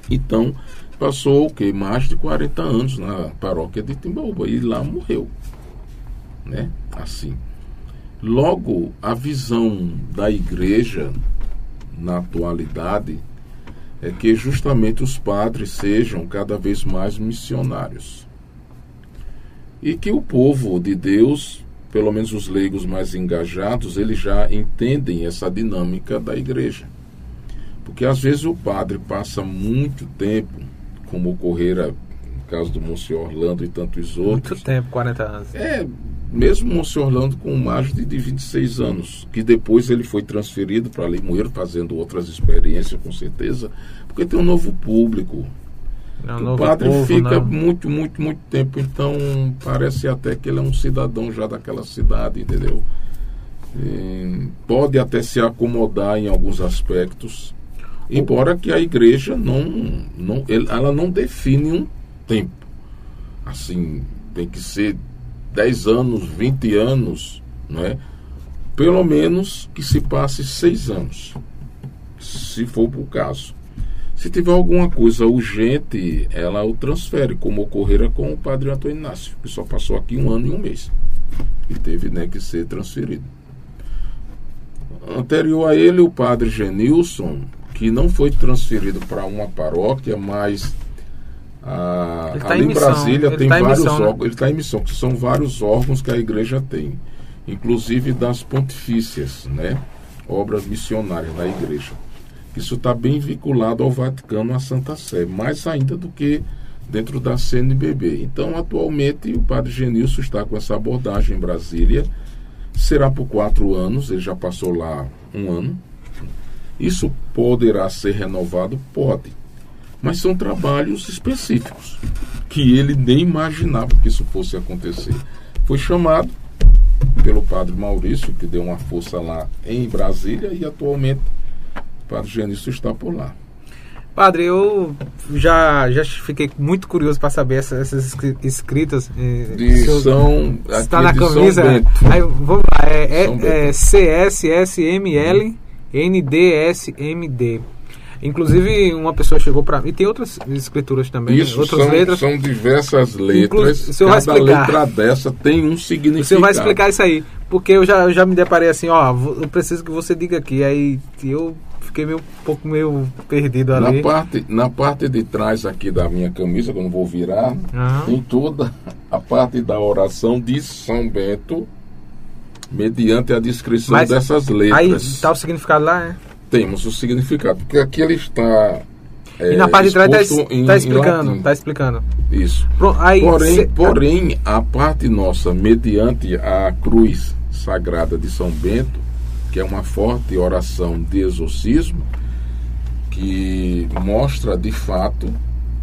Então, passou o que? Mais de 40 anos na paróquia de Timbaúba e lá morreu. Né? Assim. Logo, a visão da igreja na atualidade é que justamente os padres sejam cada vez mais missionários. E que o povo de Deus, pelo menos os leigos mais engajados, eles já entendem essa dinâmica da igreja. Porque às vezes o padre passa muito tempo, como ocorrera no caso do Monsenhor Orlando e tantos outros. Muito tempo, 40 anos. É, mesmo o Monsenhor Orlando com mais de, de 26 anos, que depois ele foi transferido para Limoeiro, fazendo outras experiências, com certeza, porque tem um novo público. É um o padre povo, fica não. muito, muito, muito tempo, então parece até que ele é um cidadão já daquela cidade, entendeu? E pode até se acomodar em alguns aspectos, Embora que a igreja não, não, ela não define um tempo. Assim, tem que ser 10 anos, 20 anos, não é? Pelo menos que se passe seis anos, se for o caso. Se tiver alguma coisa urgente, ela o transfere, como ocorrera com o padre Antônio Inácio, que só passou aqui um ano e um mês. E teve né, que ser transferido. Anterior a ele, o padre Genilson, que não foi transferido para uma paróquia, mas ah, tá ali em Brasília tem tá vários missão, né? órgãos. Né? Ele está em missão, que são vários órgãos que a igreja tem, inclusive das pontifícias, né? Obras missionárias da igreja. Isso está bem vinculado ao Vaticano, à Santa Sé, mais ainda do que dentro da CNBB. Então, atualmente, o padre Genilson está com essa abordagem em Brasília. Será por quatro anos, ele já passou lá um ano, isso poderá ser renovado? Pode. Mas são trabalhos específicos que ele nem imaginava que isso fosse acontecer. Foi chamado pelo padre Maurício, que deu uma força lá em Brasília, e atualmente o padre Genício está por lá. Padre, eu já, já fiquei muito curioso para saber essas, essas escritas. Eh, de São. Está na camisa. Aí, vamos lá, é, é, é CSSML. NDSMD. Inclusive, uma pessoa chegou para mim. E tem outras escrituras também, Isso outras são, letras. São diversas letras. o senhor vai Cada explicar. letra dessa tem um significado. O senhor vai explicar isso aí. Porque eu já, eu já me deparei assim, ó, eu preciso que você diga aqui. Aí eu fiquei meio, um pouco meio perdido Na ali. parte, na parte de trás aqui da minha camisa, que eu não vou virar, Aham. tem toda a parte da oração de São Bento, mediante a descrição Mas dessas Aí letras. tá o significado lá, né? Temos o significado, porque aqui ele está. E é, na parte de trás tá, em- tá em explicando, latim. tá explicando. Isso. Pronto, aí Porém, cê- porém, a parte nossa, mediante a cruz sagrada de São Bento, que é uma forte oração de exorcismo, que mostra de fato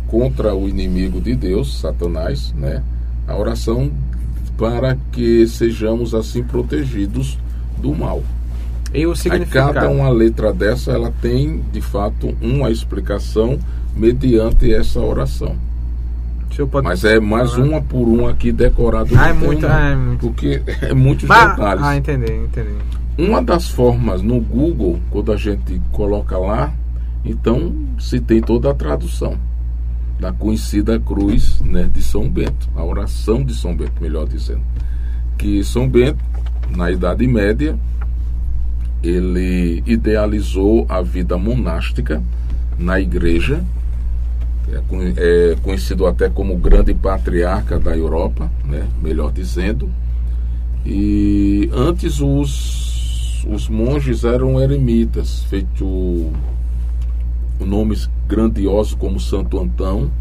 contra o inimigo de Deus, Satanás, né? A oração para que sejamos assim protegidos do mal. E o Aí significado. cada uma letra dessa, ela tem de fato uma explicação mediante essa oração. Pode- Mas é mais uma por uma aqui decorado. Ah, é muito- ah, é muito. Porque é muitos detalhes. Ah, entendi, entendi. Uma das formas no Google, quando a gente coloca lá, então se tem toda a tradução da conhecida cruz né, de São Bento, a oração de São Bento, melhor dizendo. Que São Bento, na Idade Média, ele idealizou a vida monástica na igreja, é, é conhecido até como grande patriarca da Europa, né, melhor dizendo. E antes os, os monges eram eremitas, feito nomes grandiosos como Santo Antão,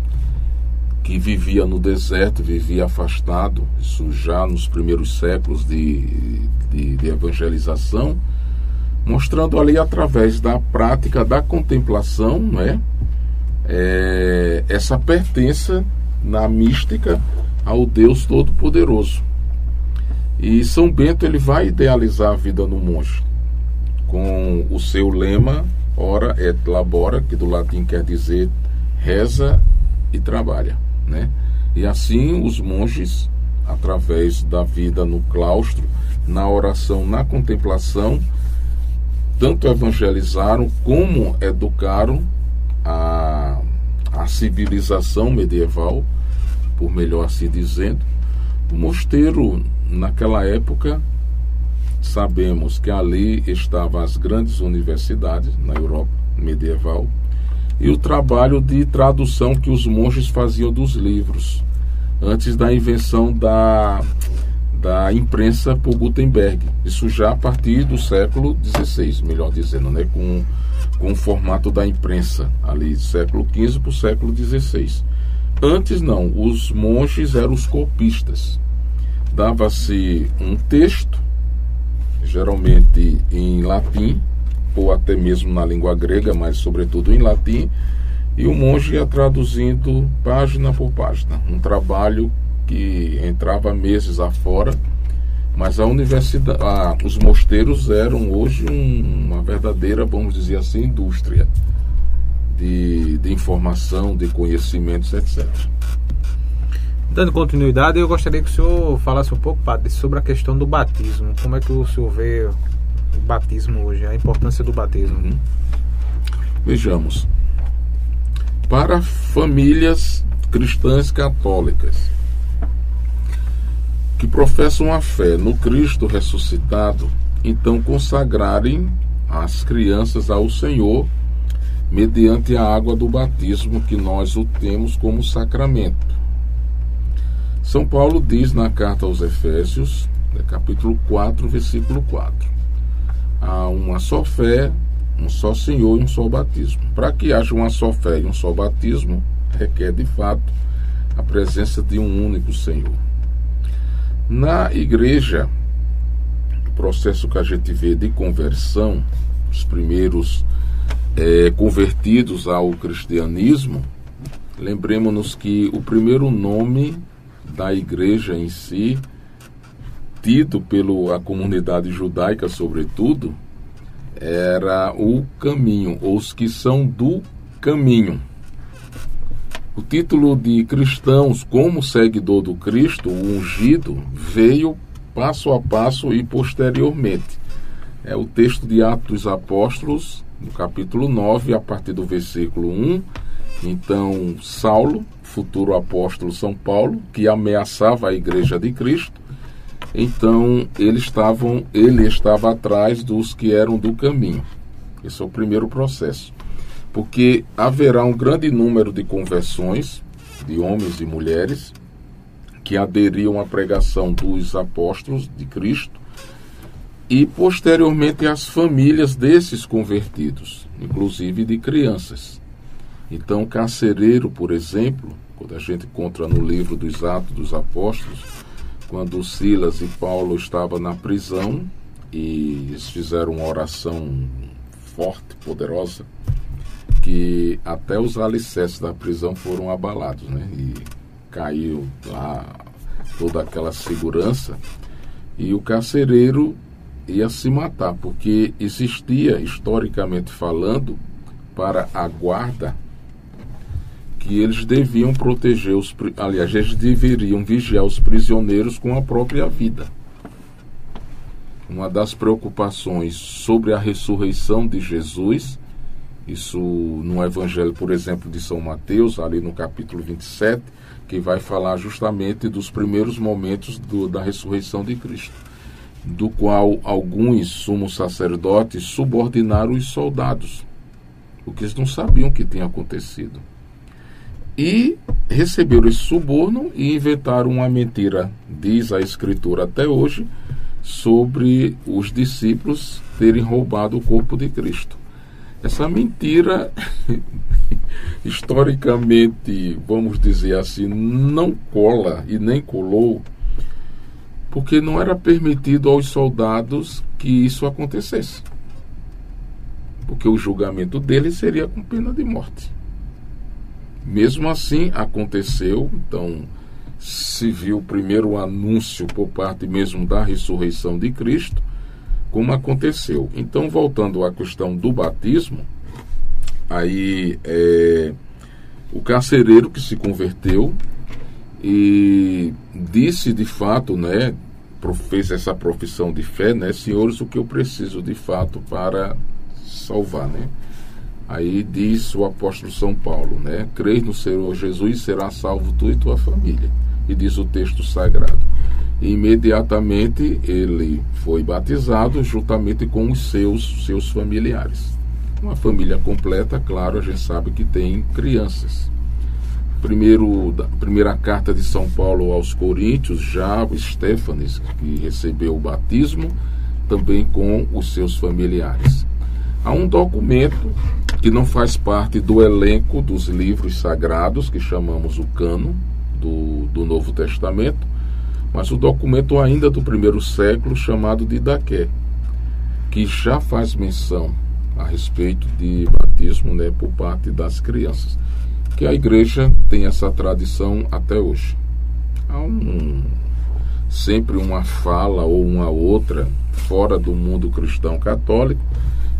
que vivia no deserto, vivia afastado, isso já nos primeiros séculos de, de, de evangelização, mostrando ali através da prática da contemplação, não é? É, essa pertença na mística ao Deus Todo-Poderoso. E São Bento ele vai idealizar a vida no monge com o seu lema ora et labora, que do latim quer dizer reza e trabalha, né? E assim os monges, através da vida no claustro, na oração, na contemplação, tanto evangelizaram como educaram a, a civilização medieval, por melhor assim dizendo. O mosteiro, naquela época, sabemos que ali estavam as grandes universidades na Europa medieval e o trabalho de tradução que os monges faziam dos livros antes da invenção da, da imprensa por Gutenberg. Isso já a partir do século XVI, melhor dizendo, né? com, com o formato da imprensa ali, do século XV para o século XVI. Antes não, os monges eram os copistas. Dava-se um texto, geralmente em latim, ou até mesmo na língua grega, mas sobretudo em latim, e o monge ia traduzindo página por página. Um trabalho que entrava meses afora, mas a universidade, ah, os mosteiros eram hoje um, uma verdadeira, vamos dizer assim, indústria de, de informação, de conhecimentos, etc. Dando continuidade, eu gostaria que o senhor falasse um pouco, padre, sobre a questão do batismo. Como é que o senhor vê o batismo hoje, a importância do batismo? Uhum. Vejamos. Para famílias cristãs católicas que professam a fé no Cristo ressuscitado, então consagrarem as crianças ao Senhor mediante a água do batismo que nós o temos como sacramento. São Paulo diz na carta aos Efésios, né, capítulo 4, versículo 4 há uma só fé, um só Senhor e um só batismo. Para que haja uma só fé e um só batismo, requer de fato a presença de um único Senhor. Na igreja, o processo que a gente vê de conversão, os primeiros é, convertidos ao cristianismo, lembremos-nos que o primeiro nome da igreja em si tido pela comunidade judaica, sobretudo, era o caminho, os que são do caminho. O título de cristãos como seguidor do Cristo, o ungido, veio passo a passo e posteriormente. é o texto de Atos dos Apóstolos, no capítulo 9, a partir do versículo 1. Então, Saulo, futuro apóstolo São Paulo, que ameaçava a igreja de Cristo, então estavam, ele estava atrás dos que eram do caminho. Esse é o primeiro processo. Porque haverá um grande número de conversões de homens e mulheres que aderiam à pregação dos apóstolos de Cristo e posteriormente as famílias desses convertidos, inclusive de crianças. Então, Carcereiro, por exemplo, quando a gente encontra no livro dos Atos dos Apóstolos, quando Silas e Paulo estavam na prisão e eles fizeram uma oração forte, poderosa, que até os alicerces da prisão foram abalados, né? E caiu lá toda aquela segurança e o carcereiro ia se matar, porque existia, historicamente falando, para a guarda, que eles deviam proteger os. Aliás, eles deveriam vigiar os prisioneiros com a própria vida. Uma das preocupações sobre a ressurreição de Jesus, isso no Evangelho, por exemplo, de São Mateus, ali no capítulo 27, que vai falar justamente dos primeiros momentos do, da ressurreição de Cristo do qual alguns sumos sacerdotes subordinaram os soldados, porque eles não sabiam o que tinha acontecido. E receberam esse suborno e inventaram uma mentira, diz a Escritura até hoje, sobre os discípulos terem roubado o corpo de Cristo. Essa mentira, historicamente, vamos dizer assim, não cola e nem colou porque não era permitido aos soldados que isso acontecesse. Porque o julgamento deles seria com pena de morte. Mesmo assim, aconteceu, então se viu primeiro o anúncio por parte mesmo da ressurreição de Cristo, como aconteceu. Então, voltando à questão do batismo, aí é, o carcereiro que se converteu e disse de fato, né, fez essa profissão de fé, né, senhores, o que eu preciso de fato para salvar, né? Aí diz o apóstolo São Paulo, né? Crês no Senhor Jesus será salvo tu e tua família. E diz o texto sagrado. Imediatamente ele foi batizado juntamente com os seus seus familiares. Uma família completa, claro, a gente sabe que tem crianças primeiro, da primeira carta de São Paulo aos Coríntios, já Stefanes, que recebeu o batismo, também com os seus familiares. Há um documento que não faz parte do elenco dos livros sagrados, que chamamos o cano do, do Novo Testamento, mas o documento ainda do primeiro século, chamado de Daqué, que já faz menção a respeito de batismo né, por parte das crianças que a igreja tem essa tradição até hoje. Há um, sempre uma fala ou uma outra fora do mundo cristão católico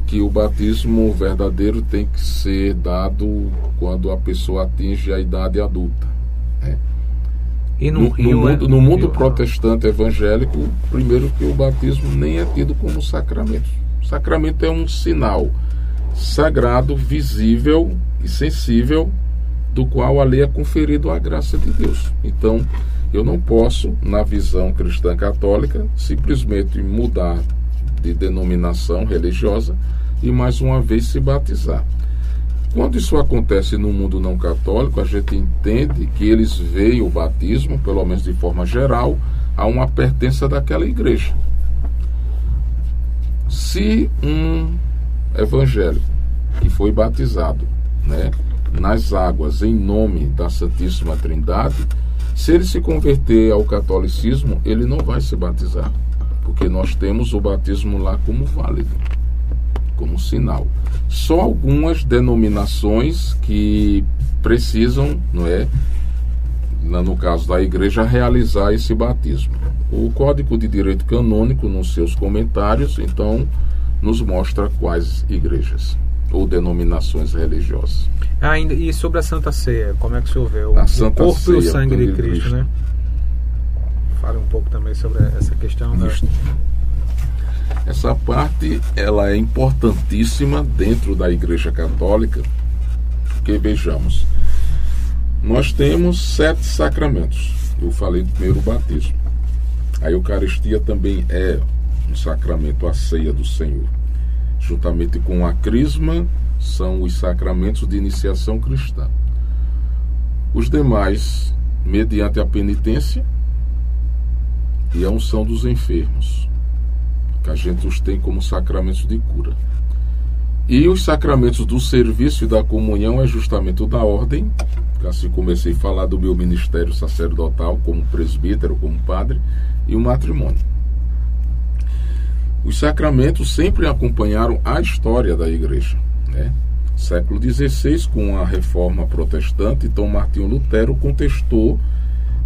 que o batismo verdadeiro tem que ser dado quando a pessoa atinge a idade adulta. Né? E no, no, no é mundo, no mundo protestante evangélico, primeiro que o batismo nem é tido como sacramento. O sacramento é um sinal sagrado, visível e sensível do qual a lei é conferido a graça de Deus. Então, eu não posso, na visão cristã católica, simplesmente mudar de denominação religiosa e mais uma vez se batizar. Quando isso acontece no mundo não católico, a gente entende que eles veem o batismo, pelo menos de forma geral, a uma pertença daquela igreja. Se um evangélico que foi batizado, né, nas águas em nome da Santíssima Trindade, se ele se converter ao catolicismo, ele não vai se batizar, porque nós temos o batismo lá como válido, como sinal. Só algumas denominações que precisam, não é, no caso da igreja, realizar esse batismo. O Código de Direito Canônico, nos seus comentários, então, nos mostra quais igrejas ou denominações religiosas. Ah, e sobre a Santa Ceia, como é que o senhor vê? O, a Santa o corpo Ceia, e o sangue de Cristo, Cristo, né? Fale um pouco também sobre essa questão. Da... Essa parte ela é importantíssima dentro da Igreja Católica, porque vejamos, nós temos sete sacramentos. Eu falei do primeiro batismo. A Eucaristia também é um sacramento, a ceia do Senhor. Juntamente com a crisma, são os sacramentos de iniciação cristã. Os demais, mediante a penitência e a unção dos enfermos, que a gente os tem como sacramentos de cura. E os sacramentos do serviço e da comunhão é justamente o da ordem, assim comecei a falar do meu ministério sacerdotal como presbítero, como padre, e o matrimônio. Os sacramentos sempre acompanharam a história da igreja. Né? Século XVI, com a reforma protestante, então Martinho Lutero contestou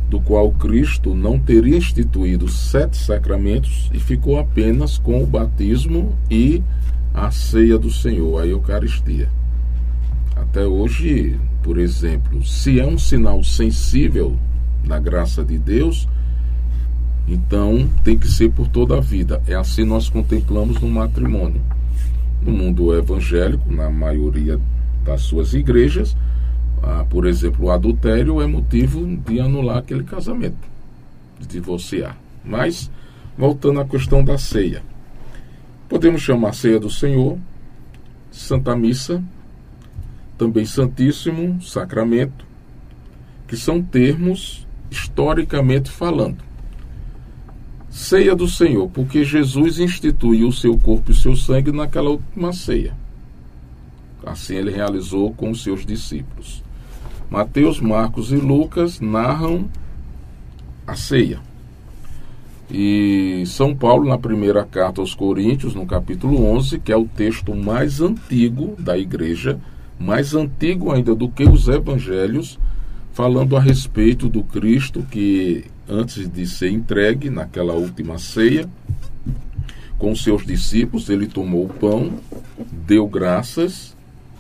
do qual Cristo não teria instituído sete sacramentos e ficou apenas com o batismo e a ceia do Senhor, a Eucaristia. Até hoje, por exemplo, se é um sinal sensível da graça de Deus, então tem que ser por toda a vida. É assim nós contemplamos no matrimônio. No mundo evangélico, na maioria das suas igrejas, ah, por exemplo, o adultério é motivo de anular aquele casamento, de divorciar. Mas, voltando à questão da ceia, podemos chamar ceia do Senhor, Santa Missa, também Santíssimo Sacramento, que são termos historicamente falando. Ceia do Senhor, porque Jesus instituiu o seu corpo e o seu sangue naquela última ceia. Assim ele realizou com os seus discípulos. Mateus, Marcos e Lucas narram a ceia. E São Paulo, na primeira carta aos Coríntios, no capítulo 11, que é o texto mais antigo da igreja, mais antigo ainda do que os evangelhos, falando a respeito do Cristo que, antes de ser entregue naquela última ceia, com seus discípulos, ele tomou o pão, deu graças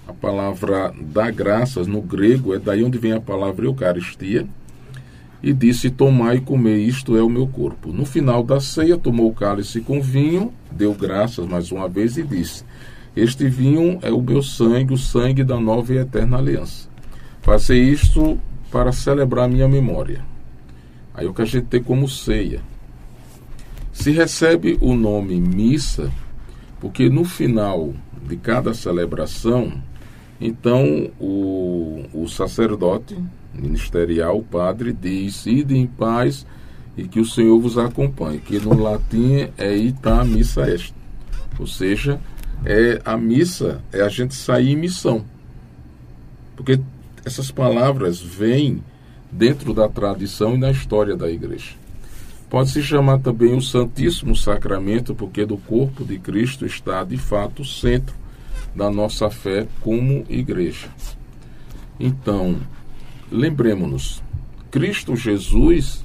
a palavra dar graças no grego é daí onde vem a palavra Eucaristia. E disse: Tomai e comer, isto é o meu corpo. No final da ceia, tomou o cálice com vinho, deu graças mais uma vez e disse: Este vinho é o meu sangue, o sangue da nova e eterna aliança. Fazer isto para celebrar minha memória. Aí o que a gente tem como ceia. Se recebe o nome missa, porque no final de cada celebração então, o, o sacerdote ministerial, o padre, diz: Ide em paz e que o Senhor vos acompanhe. Que no latim é ita missa est. Ou seja, é a missa é a gente sair em missão. Porque essas palavras vêm dentro da tradição e na história da igreja. Pode se chamar também o Santíssimo Sacramento, porque do corpo de Cristo está de fato o centro da nossa fé como igreja. Então, lembremos-nos, Cristo Jesus,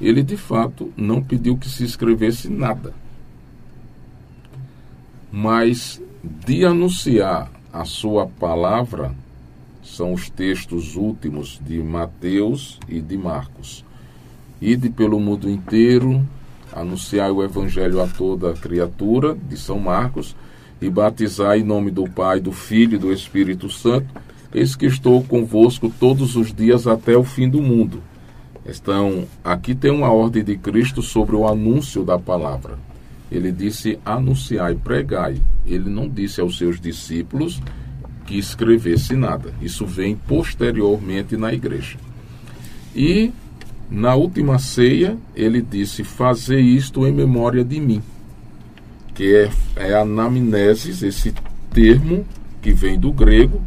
ele de fato não pediu que se escrevesse nada. Mas de anunciar a sua palavra, são os textos últimos de Mateus e de Marcos. Ide pelo mundo inteiro, anunciar o evangelho a toda criatura, de São Marcos, e batizar em nome do Pai, do Filho e do Espírito Santo, eis que estou convosco todos os dias até o fim do mundo. Então, aqui tem uma ordem de Cristo sobre o anúncio da palavra. Ele disse anunciai, pregai. Ele não disse aos seus discípulos que escrevesse nada. Isso vem posteriormente na igreja. E na última ceia, ele disse: Fazer isto em memória de mim que é, é esse termo que vem do grego,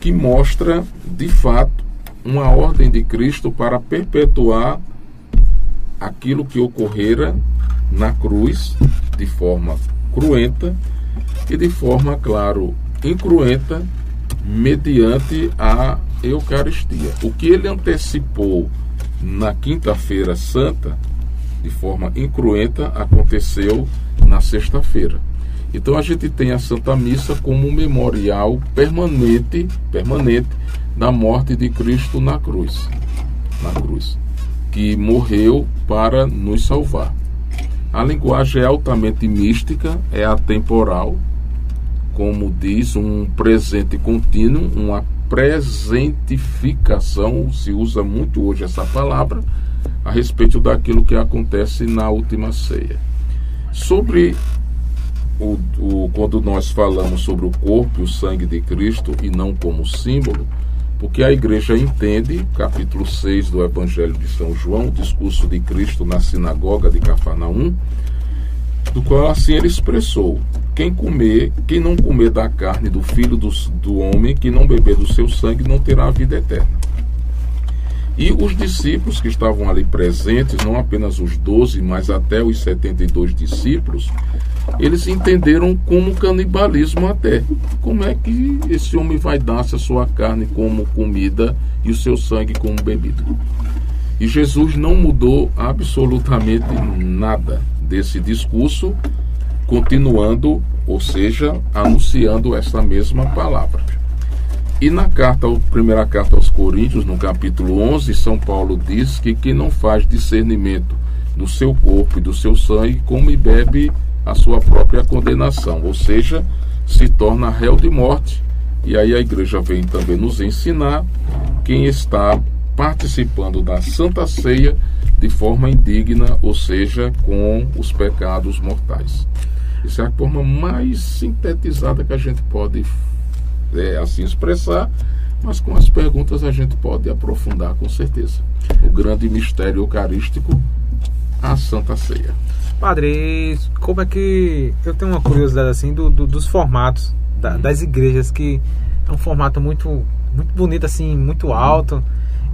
que mostra de fato uma ordem de Cristo para perpetuar aquilo que ocorrera na cruz de forma cruenta e de forma, claro, incruenta mediante a Eucaristia. O que ele antecipou na Quinta-feira Santa, de forma incruenta, aconteceu na sexta-feira. Então a gente tem a Santa Missa como um memorial permanente, permanente da morte de Cristo na cruz, na cruz, que morreu para nos salvar. A linguagem é altamente mística, é atemporal, como diz, um presente contínuo, uma presentificação, se usa muito hoje essa palavra, a respeito daquilo que acontece na última ceia. Sobre o, o, quando nós falamos sobre o corpo e o sangue de Cristo e não como símbolo, porque a igreja entende, capítulo 6 do Evangelho de São João, o discurso de Cristo na sinagoga de Cafarnaum, do qual assim ele expressou: quem comer, quem não comer da carne do filho do, do homem, que não beber do seu sangue, não terá a vida eterna. E os discípulos que estavam ali presentes, não apenas os doze, mas até os 72 discípulos, eles entenderam como canibalismo até. Como é que esse homem vai dar a sua carne como comida e o seu sangue como bebida? E Jesus não mudou absolutamente nada desse discurso, continuando, ou seja, anunciando essa mesma palavra. E na carta, primeira carta aos Coríntios, no capítulo 11, São Paulo diz que quem não faz discernimento do seu corpo e do seu sangue, come e bebe a sua própria condenação, ou seja, se torna réu de morte. E aí a igreja vem também nos ensinar quem está participando da Santa Ceia de forma indigna, ou seja, com os pecados mortais. Essa é a forma mais sintetizada que a gente pode é, assim expressar, mas com as perguntas a gente pode aprofundar com certeza. O grande mistério eucarístico, a Santa Ceia. Padre, como é que. Eu tenho uma curiosidade assim do, do dos formatos da, hum. das igrejas, que é um formato muito, muito bonito, assim, muito alto.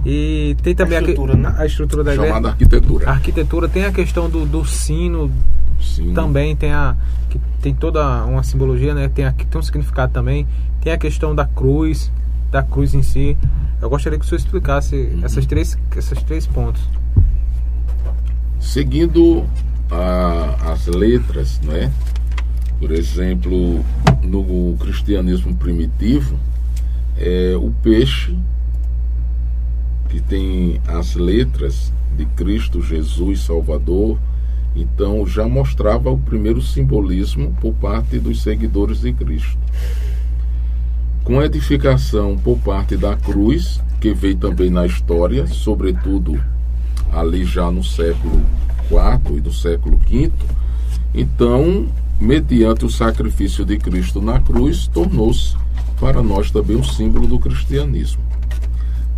E tem também a estrutura, a, né? a estrutura da Chamada igreja. arquitetura. A arquitetura tem a questão do, do sino, Sim. também tem a que tem toda uma simbologia, né? Tem, a, tem um significado também. Tem a questão da cruz, da cruz em si. Eu gostaria que o senhor explicasse uhum. essas três, esses três pontos. Seguindo a, as letras, né? Por exemplo, no cristianismo primitivo, é o peixe que tem as letras de Cristo Jesus Salvador, então já mostrava o primeiro simbolismo por parte dos seguidores de Cristo. Com a edificação por parte da cruz, que veio também na história, sobretudo ali já no século IV e do século V, então, mediante o sacrifício de Cristo na cruz, tornou-se para nós também um símbolo do cristianismo.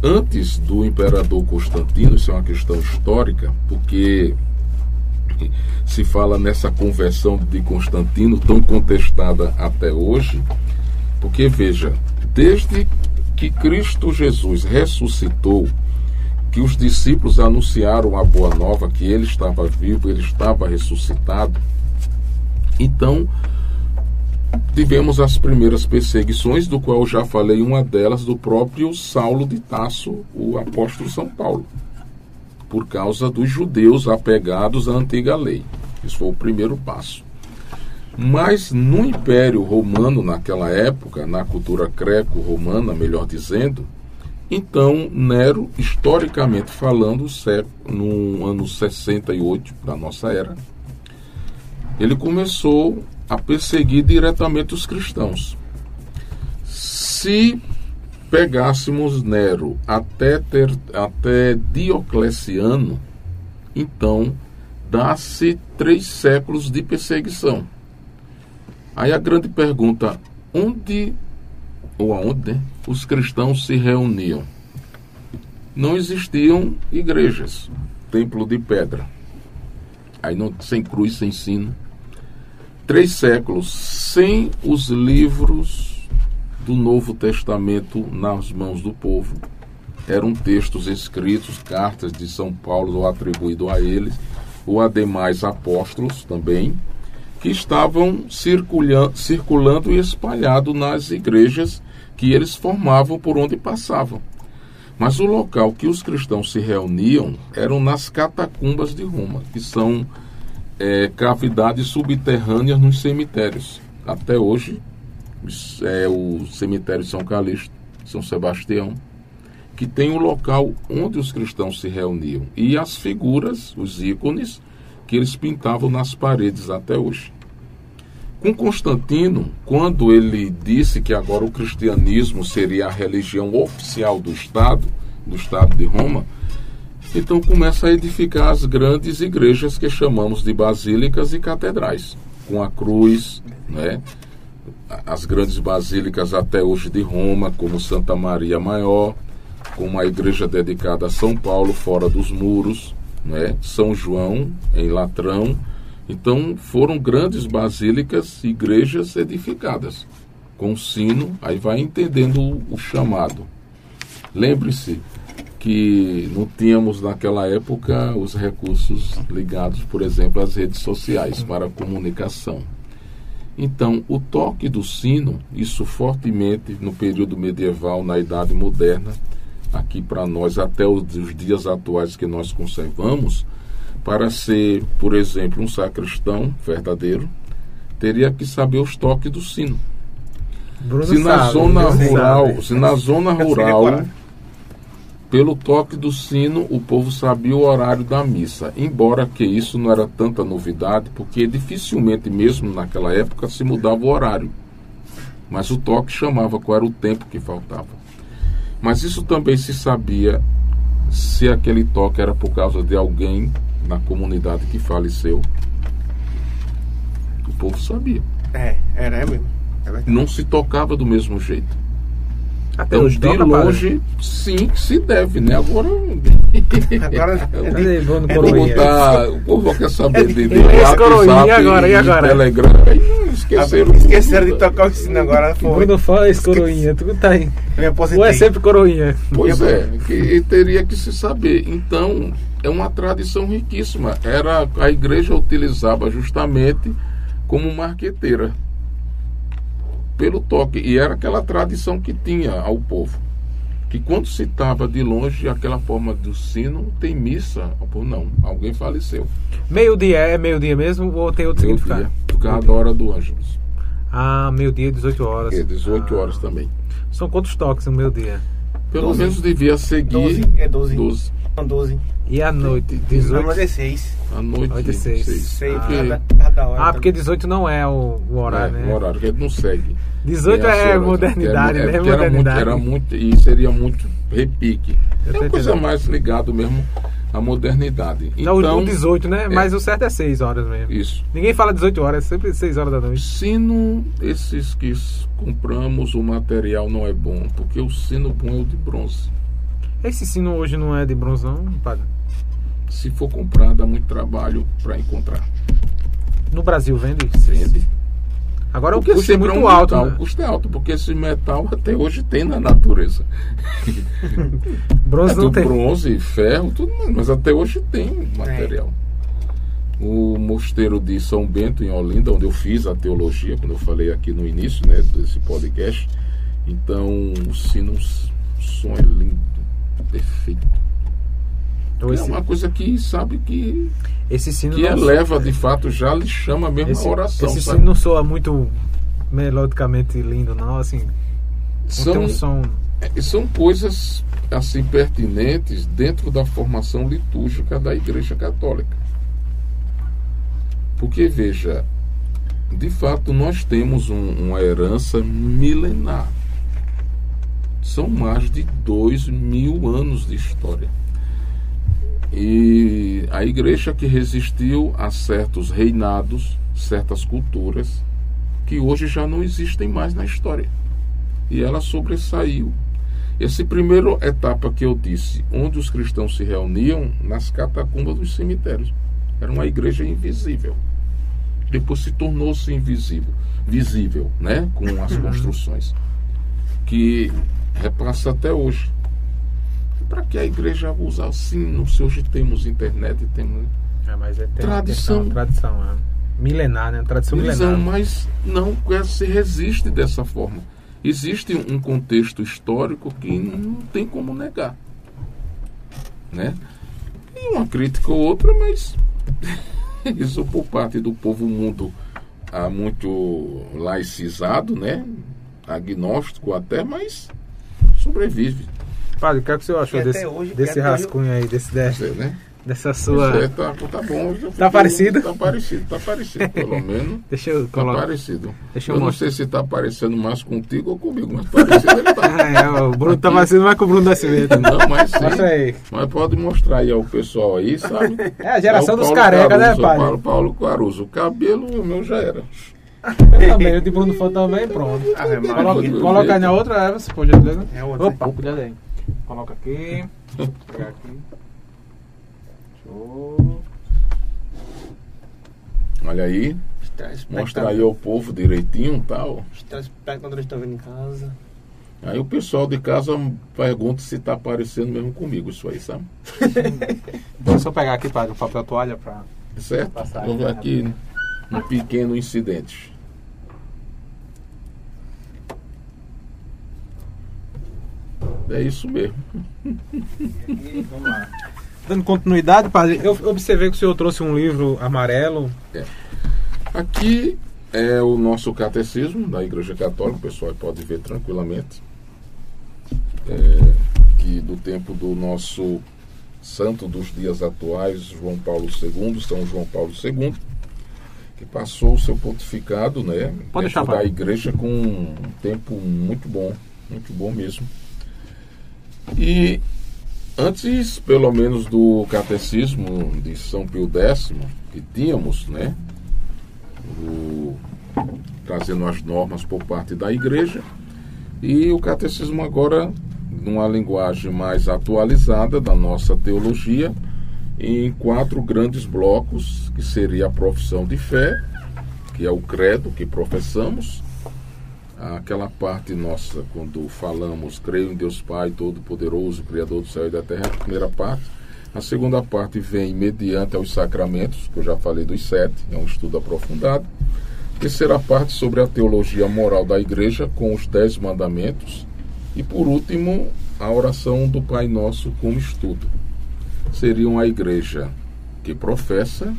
Antes do imperador Constantino, isso é uma questão histórica, porque se fala nessa conversão de Constantino, tão contestada até hoje, porque veja, desde que Cristo Jesus ressuscitou, que os discípulos anunciaram a boa nova que ele estava vivo, ele estava ressuscitado, então tivemos as primeiras perseguições, do qual já falei, uma delas do próprio Saulo de Tasso, o apóstolo São Paulo por causa dos judeus apegados à antiga lei. Isso foi o primeiro passo. Mas no Império Romano, naquela época, na cultura greco-romana, melhor dizendo, então Nero, historicamente falando, no ano 68 da nossa era, ele começou a perseguir diretamente os cristãos. Se pegássemos Nero até, ter, até Diocleciano, então dá-se três séculos de perseguição. Aí a grande pergunta: onde ou aonde né, os cristãos se reuniam? Não existiam igrejas, templo de pedra. Aí não sem cruz, sem sino. Três séculos sem os livros do Novo Testamento nas mãos do povo. Eram textos escritos, cartas de São Paulo ou atribuído a eles, ou a demais apóstolos também, que estavam circulando, e espalhados nas igrejas que eles formavam por onde passavam. Mas o local que os cristãos se reuniam eram nas catacumbas de Roma, que são é, cavidades subterrâneas nos cemitérios. Até hoje é, o cemitério de São Calixto, São Sebastião, que tem o um local onde os cristãos se reuniam. E as figuras, os ícones, que eles pintavam nas paredes até hoje. Com Constantino, quando ele disse que agora o cristianismo seria a religião oficial do Estado, do Estado de Roma, então começa a edificar as grandes igrejas que chamamos de basílicas e catedrais, com a cruz, né? As grandes basílicas até hoje de Roma, como Santa Maria Maior, com uma igreja dedicada a São Paulo, fora dos muros, né? São João, em Latrão. Então foram grandes basílicas, igrejas edificadas, com sino, aí vai entendendo o, chamado. Lembre-se, que não tínhamos naquela época os recursos ligados, por exemplo, às redes sociais para comunicação. Então, o toque do sino, isso fortemente no período medieval, na Idade Moderna, aqui para nós, até os, os, dias atuais que nós conservamos, para ser, por exemplo, um sacristão verdadeiro, teria que saber os toques do sino. Bruno se na sabe, zona rural, sabe. se na zona rural pelo toque do sino, o povo sabia o horário da missa, embora que isso não era tanta novidade, porque dificilmente, mesmo naquela época, se mudava o horário. Mas o toque chamava qual era o tempo que faltava. Mas isso também se sabia se aquele toque era por causa de alguém na comunidade que faleceu. O povo sabia. É, era mesmo. É não se tocava do mesmo jeito. Até então, de longe, sim, se deve, né? Agora. Agora. é, vou botar. O povo quer saber de, de WhatsApp coroinha, e agora, e agora? Telegram. esqueceram. Esqueceram de tocar o sino agora. Foi. Bruno fala esse coroinha, tu tá aí. Ou é sempre coroinha. Pois é, que teria que se saber. Então, é uma tradição riquíssima. Era, a igreja utilizava justamente como marqueteira pelo toque. E era aquela tradição que tinha ao povo. Que quando se estava de longe, aquela forma do sino, tem missa. Não, alguém faleceu. Meio-dia é meio-dia mesmo ou tem outro meio significado? Por causa da hora do Ângelus. Ah, meio-dia, 18 horas. É, 18 ah. horas também. São quantos toques no meio-dia? Pelo 12. menos devia seguir. 12, é 12. 12. 12. E à noite? 18? A noite é 6. À noite, noite 6. 6. 6 ah, cada, cada hora. Ah, porque 18 não é o, o horário, é, né? O horário, que ele não segue. 18 é, é modernidade, é, né? Era modernidade. Muito, era muito, e seria muito repique. É uma coisa mais ligado mesmo à modernidade. Não, então, o 18, né? É, Mas o certo é 6 horas mesmo. Isso. Ninguém fala 18 horas, é sempre 6 horas da noite. Sino, esses que compramos, o material não é bom, porque o sino bom é o de bronze. Esse sino hoje não é de bronze, não, padre? Se for comprar, dá muito trabalho para encontrar. No Brasil vende? Vende. Agora o custo é muito um alto. Metal, né? O custo é alto, porque esse metal até hoje tem na natureza. bronze é, não tem. Bronze, ferro, tudo, mas até hoje tem material. É. O mosteiro de São Bento, em Olinda, onde eu fiz a teologia, quando eu falei aqui no início né, desse podcast. Então, o sino, o som é lindo, perfeito. Então, esse... É uma coisa que sabe que esse sino que eleva de fato já lhe chama mesmo esse, a oração. Esse sabe? sino não soa muito melodicamente lindo, não, assim. São, um som... É, são coisas assim pertinentes dentro da formação litúrgica da Igreja Católica. Porque veja, de fato nós temos um, uma herança milenar. São mais de dois mil anos de história. E a igreja que resistiu a certos reinados, certas culturas, que hoje já não existem mais na história. E ela sobressaiu. Essa primeira etapa que eu disse, onde os cristãos se reuniam nas catacumbas dos cemitérios. Era uma igreja invisível. Depois se tornou-se invisível, visível, né, com as construções que repassa até hoje. Para que a igreja usa assim? Se hoje temos internet e temos. É, mas é, tradição. tradição, é. Milenar, né? Tradição milenar. Mas não se resiste dessa forma. Existe um contexto histórico que não tem como negar. Né? E uma crítica ou outra, mas isso por parte do povo mundo há muito laicizado, né? agnóstico até, mas sobrevive. Padre, o que, é que o senhor achou desse, hoje, desse rascunho aí, desse, desse, né? dessa sua. aí tá, tá bom. já Tá ficou- parecido? Tá parecido, tá parecido, pelo menos. Deixa eu Tá colocar. parecido. Deixa eu eu não sei se tá parecendo mais contigo ou comigo, mas parecido ele tá. Ah, é, o Bruno tá parecendo mais com o Bruno Nascimento. Não, mas sim. Mostra aí. Mas pode mostrar aí ao pessoal aí, sabe? É a geração É dos Paulo careca, né, pai? Paulo, Paulo Caruso. O cabelo o meu já era. Eu também, o de Bruno for também, pronto. Coloca, coloca aí na outra, é, você pode ler, né? É outra. Opa, cuidado aí. Coloca aqui. Vou pegar aqui. Show. Olha aí, mostra aí ao povo direitinho e tal. Os telespectadores estão vendo em casa. Aí o pessoal de casa pergunta se tá parecendo mesmo comigo isso aí, sabe? Vou só pegar aqui, padre, o papel toalha pra. Certo? Passar Vamos aqui, aqui um pequeno incidente. É isso mesmo. Vamos lá. Dando continuidade, padre, eu observei que o senhor trouxe um livro amarelo. Aqui é o nosso catecismo da Igreja Católica, o pessoal pode ver tranquilamente. É, que do tempo do nosso santo dos dias atuais, João Paulo II, São João Paulo II, que passou o seu pontificado, né? Pode deixar, da igreja com um tempo muito bom, muito bom mesmo. E antes, pelo menos, do catecismo de São Pio X, que tínhamos, né? o- trazendo as normas por parte da igreja e o catecismo agora numa linguagem mais atualizada da nossa teologia em quatro grandes blocos que seria a profissão de fé que é o credo que professamos aquela parte nossa quando falamos creio em Deus Pai Todo-Poderoso Criador do céu e da terra a primeira parte a segunda parte vem mediante aos sacramentos, que eu já falei dos sete, é um estudo aprofundado. Terceira parte sobre a teologia moral da igreja, com os dez mandamentos. E por último, a oração do Pai Nosso como estudo. Seria uma igreja que professa,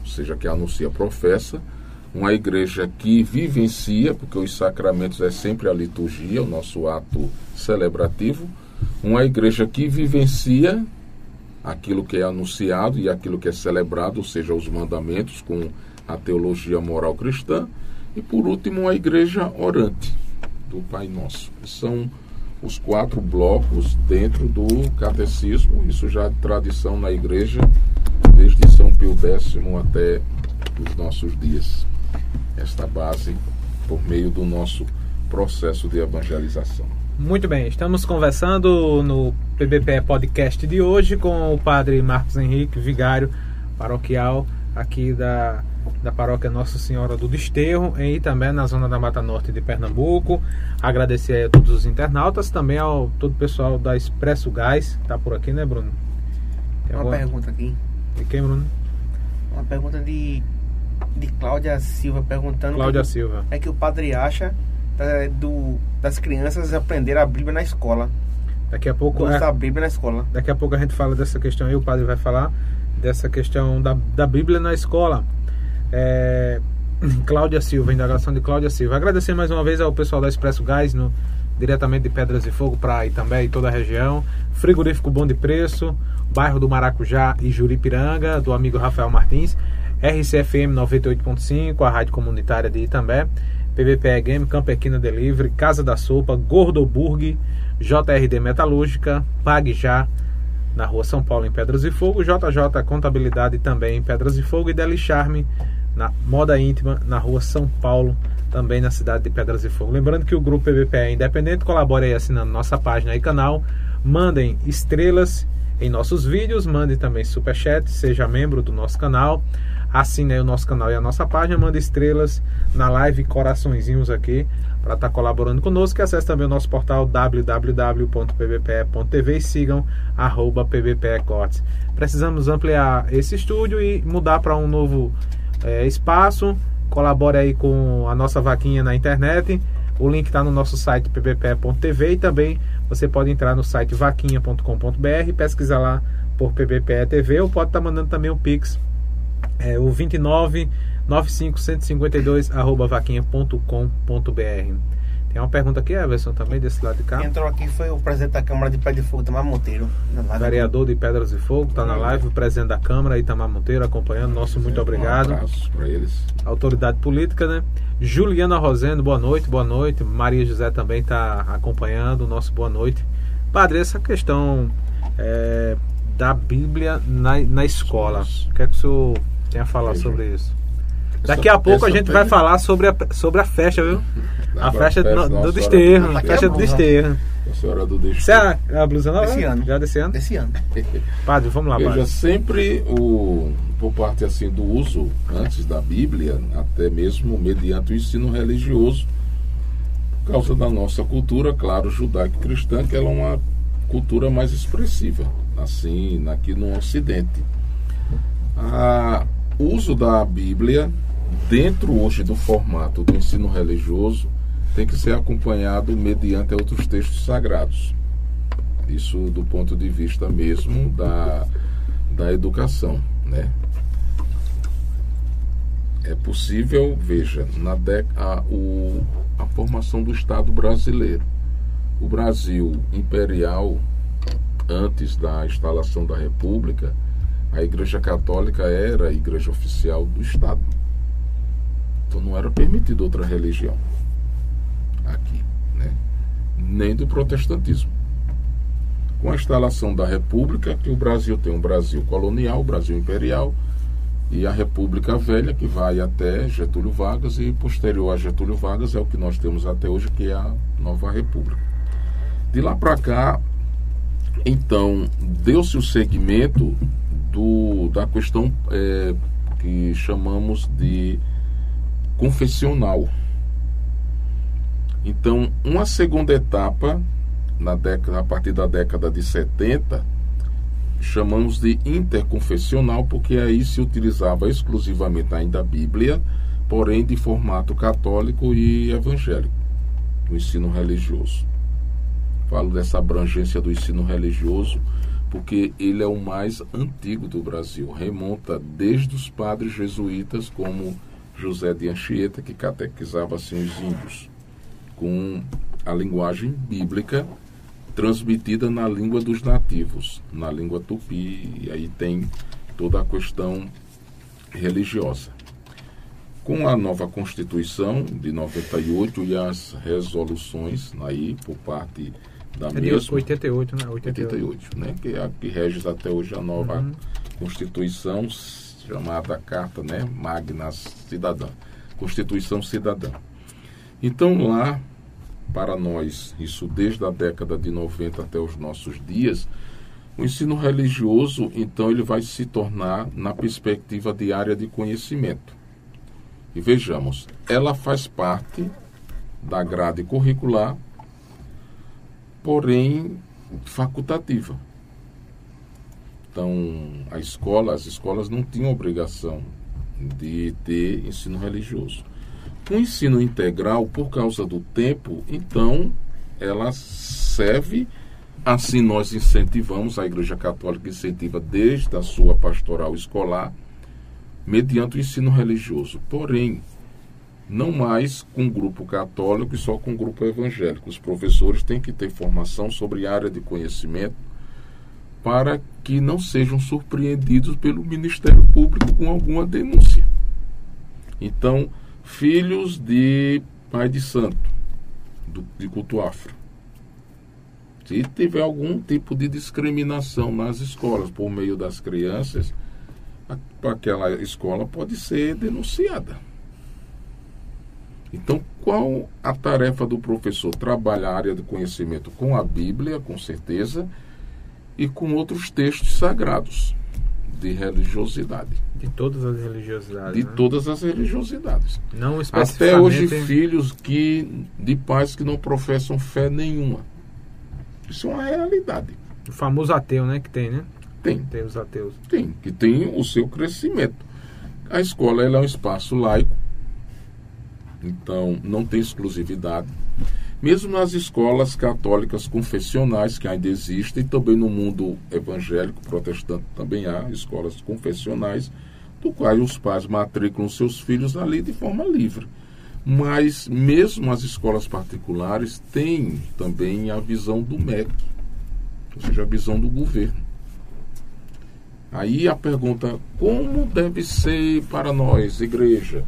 ou seja, que anuncia professa, uma igreja que vivencia, porque os sacramentos é sempre a liturgia, o nosso ato celebrativo, uma igreja que vivencia aquilo que é anunciado e aquilo que é celebrado, ou seja, os mandamentos com a teologia moral cristã, e por último a igreja orante do Pai Nosso. São os quatro blocos dentro do catecismo, isso já é tradição na igreja desde São Pio X até os nossos dias. Esta base por meio do nosso processo de evangelização. Muito bem, estamos conversando no PBPE Podcast de hoje com o padre Marcos Henrique, vigário paroquial aqui da, da paróquia Nossa Senhora do Desterro e também na zona da Mata Norte de Pernambuco. Agradecer a todos os internautas, também ao todo o pessoal da Expresso Gás, que está por aqui, né, Bruno? Tem Uma alguma- pergunta aqui. De quem, Bruno? Uma pergunta de, de Cláudia Silva perguntando Cláudia Silva. é que o padre acha da- do, das crianças aprender a Bíblia na escola. Daqui a pouco. É, a Bíblia na escola. Daqui a pouco a gente fala dessa questão aí, o padre vai falar dessa questão da, da Bíblia na escola. É, Cláudia Silva, indagação de Cláudia Silva. Agradecer mais uma vez ao pessoal da Expresso Gás, no, diretamente de Pedras de Fogo para Itambé e toda a região. Frigorífico Bom de Preço, bairro do Maracujá e Juripiranga, do amigo Rafael Martins. RCFM 98.5, a rádio comunitária de Itambé. PVPE Game, Campequina Delivery, Casa da Sopa, Gordoburg, JRD Metalúrgica, Pague Já, na rua São Paulo, em Pedras e Fogo, JJ Contabilidade também em Pedras e Fogo e Deli Charme, na Moda Íntima, na rua São Paulo, também na cidade de Pedras e Fogo. Lembrando que o grupo PVPE é independente, colabore aí assinando nossa página e canal, mandem estrelas em nossos vídeos, mandem também superchat, seja membro do nosso canal, assine aí o nosso canal e a nossa página, manda estrelas na live coraçõezinhos aqui para estar colaborando conosco e acesse também o nosso portal www.pbpe.tv e sigam arroba pbpecortes. Precisamos ampliar esse estúdio e mudar para um novo eh, espaço. Colabore aí com a nossa vaquinha na internet. O link está no nosso site pbpe.tv e também você pode entrar no site vaquinha.com.br, pesquisar lá por PBPE TV ou pode estar mandando também o Pix, é, o 29 95 152 arroba vaquinha.com.br. Tem uma pergunta aqui, Everson, também desse lado de cá. Quem entrou aqui foi o presidente da Câmara de Pé de Fogo, Tamar Monteiro. Vereador de Pedras e Fogo, está na live, o presidente da Câmara, Itamar Monteiro, acompanhando. Nosso muito obrigado. Um abraço para eles. Autoridade política, né? Juliana Rosendo, boa noite, boa noite. Maria José também está acompanhando. Nosso boa noite. Padre, essa questão é, da Bíblia na, na escola, o que é que o senhor tem a falar sobre isso? Daqui a pouco a gente vai falar sobre a, sobre a festa, viu? A festa, do, do desterro. A festa do desterro. A senhora do desterro. Você é a blusa nova? Desse ano. Já desse ano? Desse ano. Padre, vamos lá, Veja, padre. sempre o, por parte assim do uso antes da Bíblia, até mesmo mediante o ensino religioso, por causa da nossa cultura, claro, judaico-cristã, que ela é uma cultura mais expressiva, assim, aqui no Ocidente. A, o uso da Bíblia dentro hoje do formato do ensino religioso, tem que ser acompanhado mediante outros textos sagrados. Isso do ponto de vista mesmo da, da educação, né? É possível, veja, na a, o, a formação do Estado brasileiro. O Brasil imperial, antes da instalação da República, a Igreja Católica era a igreja oficial do Estado. Então não era permitido outra religião aqui, né? nem do protestantismo. Com a instalação da República, que o Brasil tem um Brasil colonial, o Brasil imperial, e a República Velha, que vai até Getúlio Vargas, e posterior a Getúlio Vargas é o que nós temos até hoje, que é a Nova República. De lá para cá, então, deu-se o segmento do, da questão é, que chamamos de confessional. Então, uma segunda etapa, na década, a partir da década de 70, chamamos de interconfessional, porque aí se utilizava exclusivamente ainda a Bíblia, porém de formato católico e evangélico, o ensino religioso. Falo dessa abrangência do ensino religioso porque ele é o mais antigo do Brasil, remonta desde os padres jesuítas como José de Anchieta, que catequizava assim os índios, com a linguagem bíblica transmitida na língua dos nativos, na língua tupi, e aí tem toda a questão religiosa. Com a nova Constituição de 98 e as resoluções aí por parte da é mesma 88, né? 88, 88 né? Que é a que rege até hoje a nova uhum. Constituição chamada Carta né, Magna Cidadã, Constituição Cidadã. Então lá, para nós, isso desde a década de 90 até os nossos dias, o ensino religioso, então, ele vai se tornar na perspectiva de área de conhecimento. E vejamos, ela faz parte da grade curricular, porém facultativa. Então, a escola, as escolas não tinham obrigação de ter ensino religioso. O ensino integral, por causa do tempo, então ela serve, assim nós incentivamos, a Igreja Católica incentiva desde a sua pastoral escolar, mediante o ensino religioso. Porém, não mais com grupo católico e só com grupo evangélico. Os professores têm que ter formação sobre área de conhecimento para que não sejam surpreendidos pelo Ministério Público com alguma denúncia. Então, filhos de pai de santo, do, de culto afro, se tiver algum tipo de discriminação nas escolas por meio das crianças, aquela escola pode ser denunciada. Então, qual a tarefa do professor? Trabalhar a área de conhecimento com a Bíblia, com certeza, e com outros textos sagrados de religiosidade. De todas as religiosidades. De né? todas as religiosidades. Não Até hoje, filhos que de pais que não professam fé nenhuma. Isso é uma realidade. O famoso ateu, né? Que tem, né? Tem. Tem os ateus. Tem, que tem o seu crescimento. A escola é um espaço laico, então não tem exclusividade mesmo nas escolas católicas confessionais que ainda existem, também no mundo evangélico protestante também há escolas confessionais, do qual os pais matriculam seus filhos ali de forma livre. Mas mesmo as escolas particulares têm também a visão do MEC, ou seja, a visão do governo. Aí a pergunta, como deve ser para nós, igreja?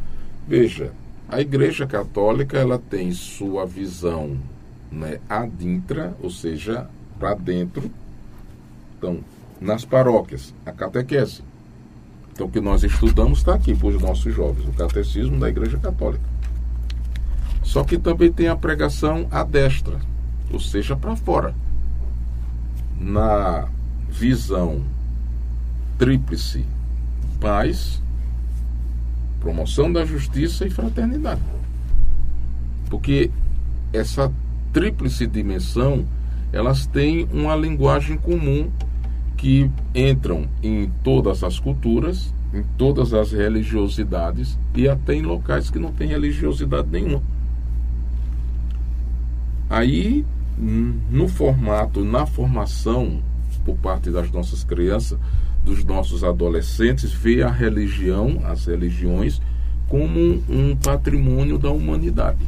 Veja, a igreja católica ela tem sua visão né, adintra, ou seja, para dentro. Então, nas paróquias, a catequese. Então, o que nós estudamos está aqui para os nossos jovens, o catecismo da Igreja Católica. Só que também tem a pregação à destra, ou seja, para fora. Na visão tríplice paz, promoção da justiça e fraternidade. Porque essa tríplice dimensão, elas têm uma linguagem comum que entram em todas as culturas, em todas as religiosidades e até em locais que não tem religiosidade nenhuma. Aí, no formato, na formação por parte das nossas crianças, dos nossos adolescentes, vê a religião, as religiões, como um patrimônio da humanidade,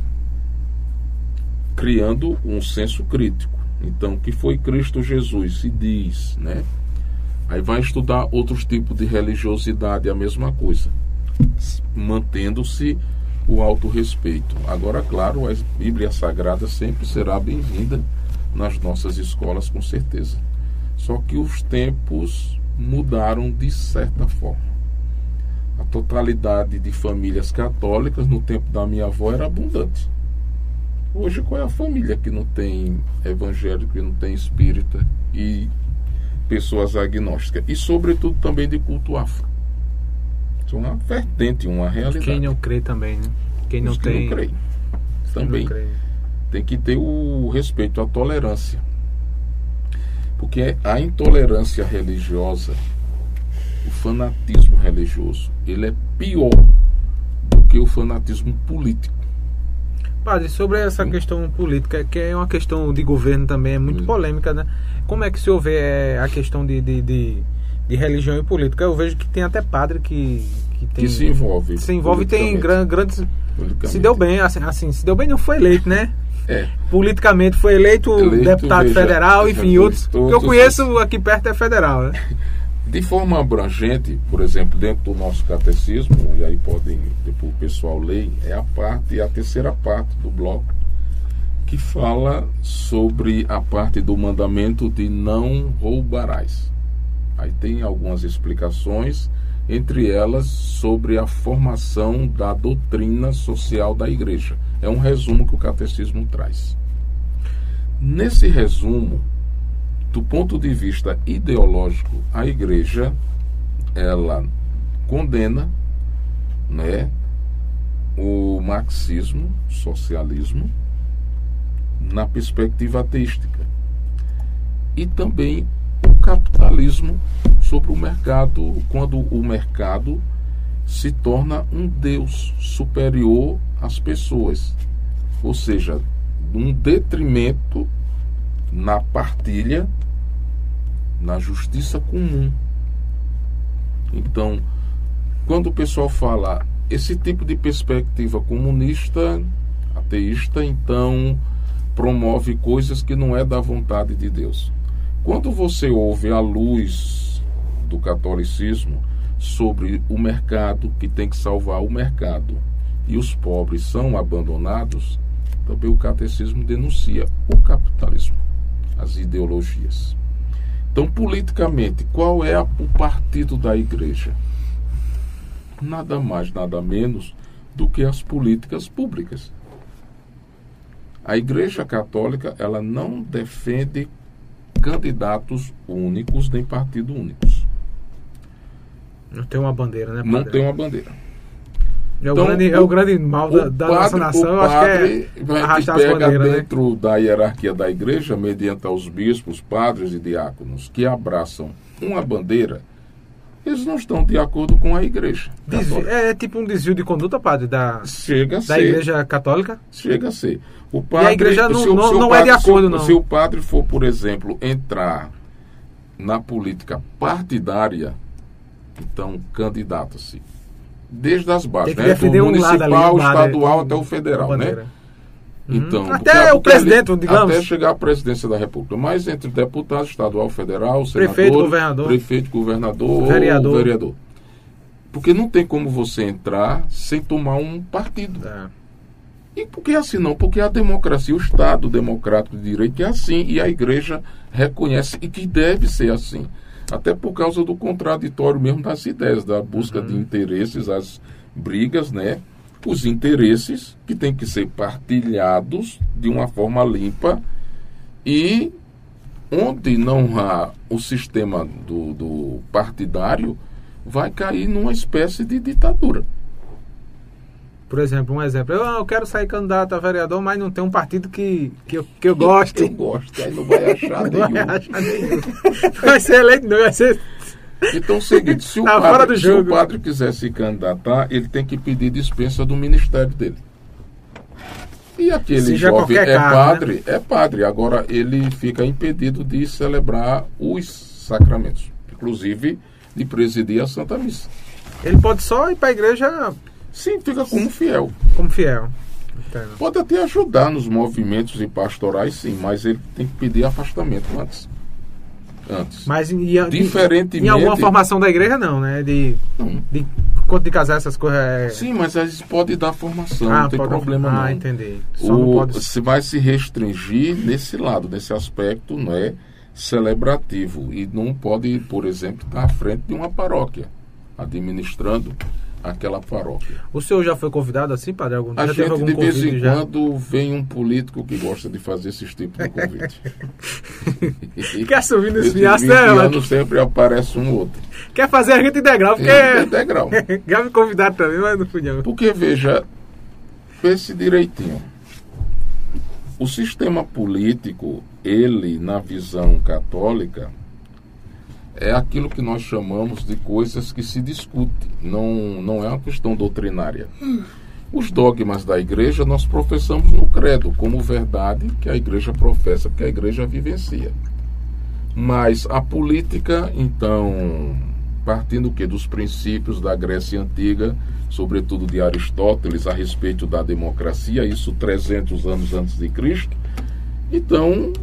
criando um senso crítico. Então, que foi Cristo Jesus, se diz, né? Aí vai estudar outros tipos de religiosidade, a mesma coisa, mantendo-se o autorrespeito. Agora, claro, a Bíblia Sagrada sempre será bem-vinda nas nossas escolas, com certeza. Só que os tempos mudaram de certa forma. A totalidade de famílias católicas no tempo da minha avó era abundante. Hoje, qual é a família que não tem evangélico, que não tem espírita e pessoas agnósticas? E, sobretudo, também de culto afro. Isso é uma vertente, uma realidade. Quem não crê também, né? Quem não Os tem. não crê. Também. Não crê. Tem que ter o respeito, a tolerância. Porque a intolerância religiosa, o fanatismo religioso, ele é pior do que o fanatismo político. Padre, sobre essa questão política, que é uma questão de governo também, é muito polêmica, né? Como é que se houver é, a questão de, de, de, de religião e política? Eu vejo que tem até padre que, que tem. Que se envolve Se envolve e tem grandes. Se deu bem, assim, assim, se deu bem, não foi eleito, né? É. Politicamente foi eleito, Eleito, deputado veja, federal, veja, enfim, outros. O que eu conheço aqui perto é federal, né? De forma abrangente, por exemplo, dentro do nosso catecismo, e aí podem, depois o pessoal ler, é a parte, a terceira parte do bloco, que fala sobre a parte do mandamento de não roubarás. Aí tem algumas explicações, entre elas sobre a formação da doutrina social da igreja. É um resumo que o catecismo traz. Nesse resumo, do ponto de vista ideológico, a igreja ela condena, né, o marxismo, socialismo na perspectiva ateística e também o capitalismo sobre o mercado, quando o mercado se torna um deus superior às pessoas, ou seja, um detrimento na partilha, na justiça comum. Então, quando o pessoal fala esse tipo de perspectiva comunista, ateísta, então promove coisas que não é da vontade de Deus. Quando você ouve a luz do catolicismo sobre o mercado que tem que salvar o mercado e os pobres são abandonados, também o catecismo denuncia o capitalismo, as ideologias. Então, politicamente, qual é o partido da igreja? Nada mais, nada menos do que as políticas públicas. A Igreja Católica, ela não defende candidatos únicos nem partidos únicos. Não tem uma bandeira, né, Não padre? tem uma bandeira. É o, Então, grande, é o grande mal da, da nossa nação, eu acho que é arrastar as bandeiras, né? dentro da hierarquia da igreja, mediante aos bispos, padres e diáconos, que abraçam uma bandeira, eles não estão de acordo com a igreja. Desvio- católica. é, tipo um desvio de conduta, padre, da, Chega da ser. igreja católica. Chega a ser. O padre, igreja não- se o- não- se o não é de padre- se o- acordo, não. Se o padre for, por exemplo, entrar na política partidária, então candidata-se desde as bases, né? Do um municipal, ali, estadual é, até o federal, né? bandeira. Então, Uhum. Até o presidente, ali- digamos. Até chegar à presidência da República. Mas entre deputado estadual, federal, senador, Prefeito, governador. prefeito, governador, Vereador. vereador. Porque não tem como você entrar sem tomar um partido. É. E por que assim não? Porque a democracia, o Estado democrático de direito é assim e a igreja reconhece e que deve ser assim. Até por causa do contraditório mesmo das ideias, da busca de interesses, as brigas, né? Os interesses que têm que ser partilhados de uma forma limpa e onde não há o sistema do, do partidário, vai cair numa espécie de ditadura. Por exemplo, um exemplo. Eu, eu quero sair candidato a vereador, mas não tem um partido que, que, eu, que eu goste. Eu gosto, aí não vai achar Não vai nenhum. achar nenhum. Não vai ser eleito, não. Vai ser... Então, é o seguinte, se o, Tá padre, se o padre quiser se candidatar, ele tem que pedir dispensa do ministério dele. E aquele Seja jovem é cargo, padre, é padre. Agora ele fica impedido de celebrar os sacramentos, inclusive de presidir a Santa Missa. Ele pode só ir para a igreja Sim, fica como fiel. como fiel. Entendo. Pode até ajudar nos movimentos e pastorais, sim, mas ele tem que pedir afastamento antes. Antes. Mas em, em- Diferentemente- em alguma formação da igreja, não, né? De, Não. de quanto de casar essas coisas. é- Sim, mas às vezes pode dar formação, Ah, não tem problema ah, não. entendi. Só não O, pode. Se vai se restringir nesse lado, nesse aspecto, não é celebrativo e não pode, por exemplo, estar à frente de uma paróquia, administrando aquela paróquia. O senhor já foi convidado assim, padre? Algum A gente algum de vez em já? quando vem um político que gosta de fazer esses tipos de convite. Quer assumir nesse Esses fiasco, 20 né? anos sempre aparece um outro. Quer fazer a gente integral, porque. É integral. já me convidaram também, mas não fui não. Porque, veja, pense direitinho. O sistema político, ele, na visão católica, é aquilo que nós chamamos de coisas que se discute. Não, não é uma questão doutrinária. Os dogmas da igreja nós professamos no credo como verdade que a igreja professa, que a igreja vivencia. Mas a política, então, partindo o quê? dos princípios da Grécia Antiga, sobretudo de Aristóteles, a respeito da democracia, isso 300 anos antes de Cristo. Então,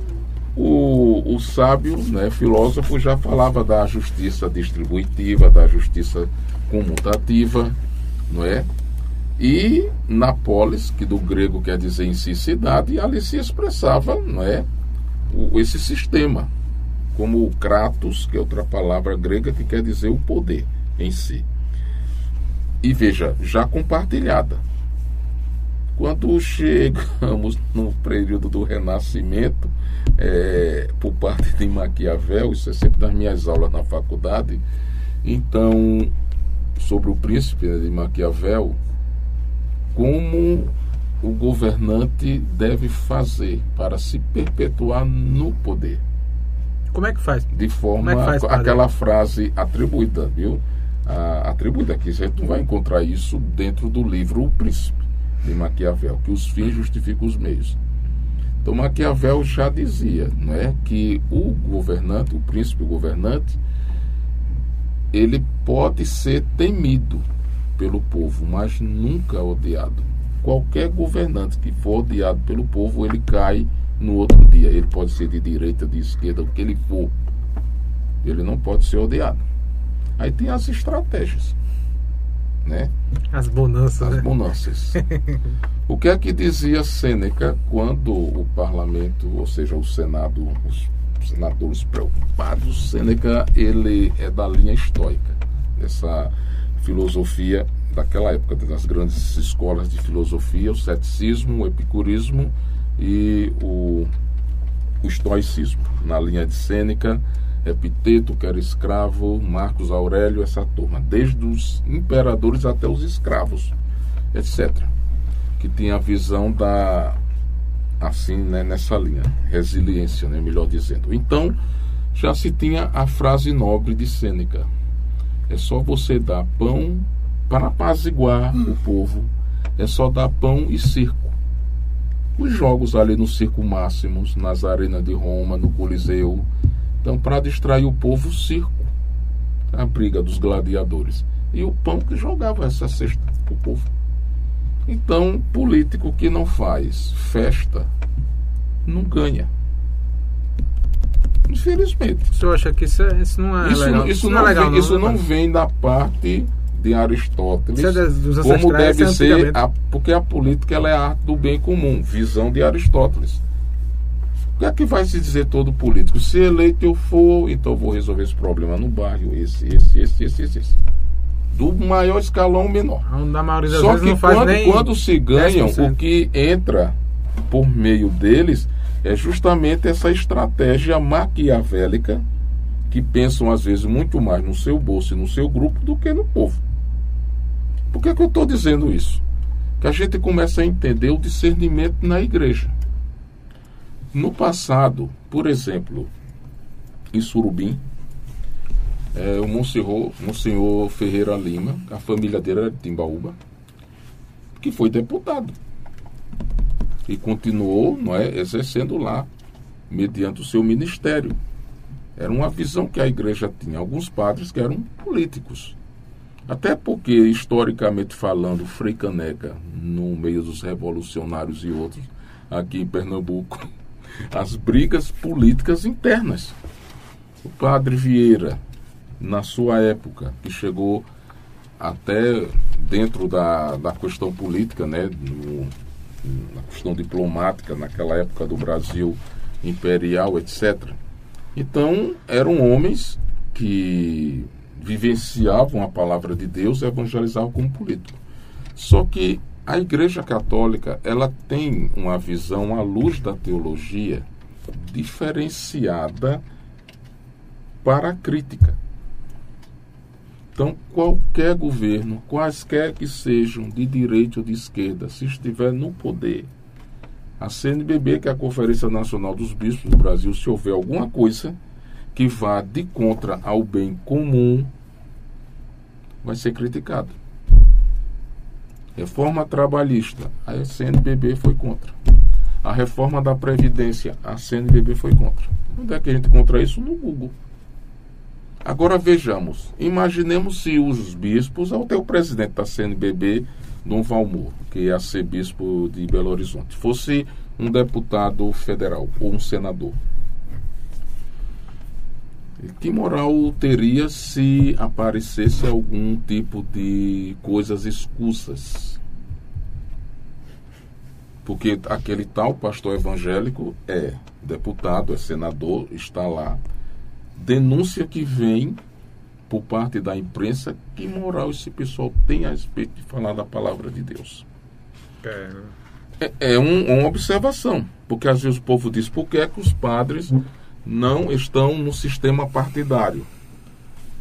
o, o sábio, né, filósofo, já falava da justiça distributiva, da justiça comutativa, não é? E na polis, que do grego quer dizer em si cidade, ali se expressava, não é? O, esse sistema, como o kratos, que é outra palavra grega que quer dizer o poder em si. E veja, já compartilhada. Quando chegamos no período do Renascimento, é, por parte de Maquiavel, isso é sempre das minhas aulas na faculdade, então, sobre o príncipe né, de Maquiavel, como o governante deve fazer para se perpetuar no poder Como é que faz? de forma é que faz, aquela frase atribuída, viu? A, atribuída aqui, você não vai encontrar isso dentro do livro O Príncipe de Maquiavel, que os fins justificam os meios. Então Maquiavel já dizia, não é, que o governante, o príncipe governante, ele pode ser temido pelo povo, mas nunca odiado. Qualquer governante que for odiado pelo povo, ele cai no outro dia. Ele pode ser de direita, de esquerda, o que ele for. Ele não pode ser odiado. Aí tem as estratégias, né? As bonanças, As né? bonanças. o que é que dizia Sêneca quando o parlamento, ou seja, o Senado, os senadores preocupados? Sêneca, ele é da linha estoica, essa filosofia daquela época, das grandes escolas de filosofia, o ceticismo, o epicurismo e o, o estoicismo. Na linha de Sêneca, Epiteto, que era escravo, Marcos Aurélio, essa turma, desde os imperadores até os escravos, etc. Que tinha a visão da, assim, né, nessa linha, resiliência, né, melhor dizendo. Então, já se tinha a frase nobre de Sêneca: é só você dar pão para apaziguar o povo, é só dar pão e circo. Os jogos ali no Circo Máximos, nas arenas de Roma, no Coliseu. Então, para distrair o povo, o circo. A briga dos gladiadores. e o pão que jogava essa cesta para o povo. Então, político que não faz festa não ganha. Infelizmente. O senhor acha que isso, é, isso não é isso, legal? Isso, não, é legal, vem, não, isso né, não vem da parte de Aristóteles, Isso é como deve isso é ser, a, porque a política ela é a arte do bem comum, visão de Aristóteles. O que é que vai se dizer todo político? Se eleito eu for, então eu vou resolver esse problema no bairro, esse, esse, esse, esse, esse. esse. Do maior escalão ao menor. Na maioria das Só vezes que não faz quando, nem quando se ganham, 10%. o que entra por meio deles é justamente essa estratégia maquiavélica que pensam às vezes muito mais no seu bolso e no seu grupo do que no povo. Por que, que eu estou dizendo isso? Que a gente começa a entender o discernimento na igreja. No passado, por exemplo, em Surubim, é, o Monsenhor, Monsenhor Ferreira Lima, a família dele era de Timbaúba, que foi deputado. E continuou não é, exercendo lá, mediante o seu ministério. Era uma visão que a igreja tinha. Alguns padres que eram políticos. Até porque, historicamente falando, Frei Caneca, no meio dos revolucionários e outros, aqui em Pernambuco, as brigas políticas internas. O padre Vieira, na sua época, que chegou até dentro da, da questão política, né, no- na questão diplomática, naquela época do Brasil imperial, etc. Então, eram homens que vivenciavam a palavra de Deus e evangelizavam como político. Só que a Igreja Católica, ela tem uma visão à luz da teologia diferenciada para a crítica. Então, qualquer governo, quaisquer que sejam, de direita ou de esquerda, se estiver no poder, a CNBB, que é a Conferência Nacional dos Bispos do Brasil, se houver alguma coisa que vá de contra ao bem comum, vai ser criticado. Reforma trabalhista, a CNBB foi contra. A reforma da Previdência, a CNBB foi contra. Onde é que a gente encontra isso? No Google. Agora vejamos, imaginemos se os bispos, até o presidente da CNBB, Dom Valmor, que é arcebispo de Belo Horizonte, fosse um deputado federal ou um senador. Que moral teria se aparecesse algum tipo de coisas escusas? Porque aquele tal pastor evangélico é deputado, é senador, está lá. Denúncia que vem por parte da imprensa, que moral esse pessoal tem a respeito de falar da palavra de Deus? É, É, é um- uma observação, porque às vezes o povo diz por que, é que os padres não estão no sistema partidário?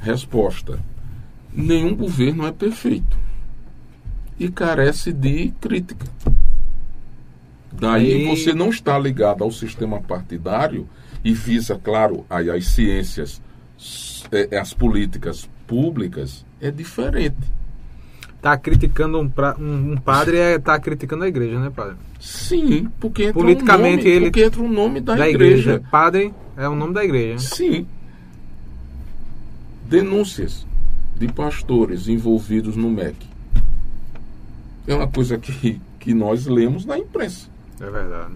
Resposta: nenhum governo é perfeito e carece de crítica. Daí Aí- você não está ligado ao sistema partidário e visa, claro, aí as ciências, s- é, as políticas públicas, é diferente. Tá criticando um, pra- um, um padre é tá criticando a igreja, né, padre? Sim, porque entra Politicamente, o nome, ele- porque entra o nome da, da igreja. igreja. Padre é o nome da igreja. Sim. Denúncias de pastores envolvidos no MEC. É uma coisa que, que nós lemos na imprensa. É verdade.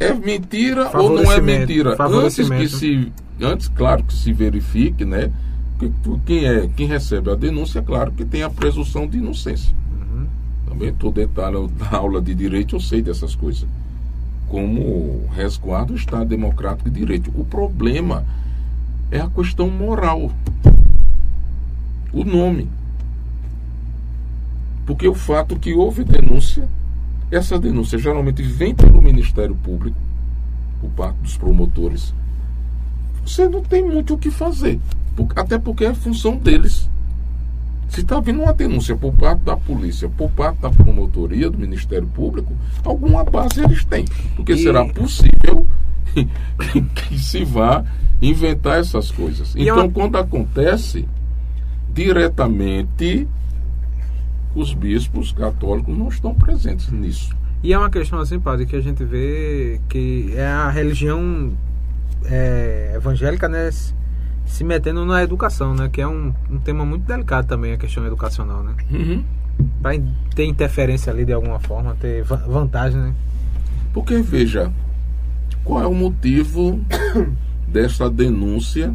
É mentira ou não é mentira? Antes que se. Antes, claro, que se verifique, né? que- Quem, é, quem recebe a denúncia, claro que tem a presunção de inocência. Uhum. Também estou detalhando da aula de direito, eu sei dessas coisas. Como resguardo o Estado Democrático de Direito. O problema é a questão moral. O nome. Porque o fato que houve denúncia, essa denúncia geralmente vem pelo Ministério Público, por parte dos promotores. Você não tem muito o que fazer. Até porque é função deles. Se está vindo uma denúncia por parte da polícia, por parte da promotoria, do Ministério Público, alguma base eles têm. Porque E- será possível que se vá inventar essas coisas. E é Então, uma- quando acontece, diretamente, os bispos católicos não estão presentes nisso. E é uma questão assim, padre, que a gente vê que é a religião é, evangélica, né? Se- metendo na educação, né? Que é um, um tema muito delicado também, a questão educacional, né? Uhum. Para ter interferência ali de alguma forma, ter vantagem, né? Porque, veja, qual é o motivo dessa denúncia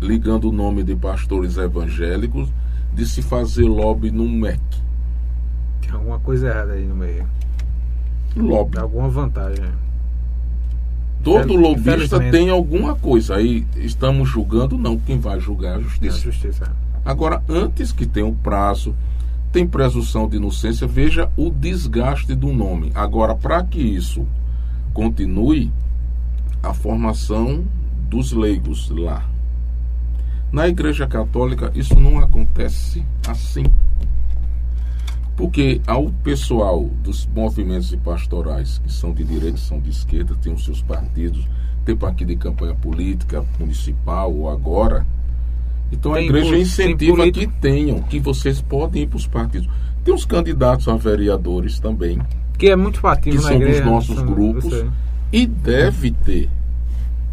ligando o nome de pastores evangélicos de se fazer lobby no MEC? Tem alguma coisa errada aí no meio. Lobby. Alguma vantagem. Todo lobista tem alguma coisa. Aí estamos julgando, não. Quem vai julgar é a justiça. É a justiça. Agora, antes que tenha o um prazo, tem presunção de inocência, veja o desgaste do nome. Agora, para que isso continue, a formação dos leigos lá. Na Igreja Católica, isso não acontece assim. Porque ao pessoal dos movimentos pastorais, que são de direita, são de esquerda, têm os seus partidos, tem partido de campanha política, municipal ou agora. Então tem a igreja incentiva que tenham, que vocês podem ir para os partidos. Tem os candidatos a vereadores também. Que é muito partido Que são igreja, dos nossos grupos. E deve ter.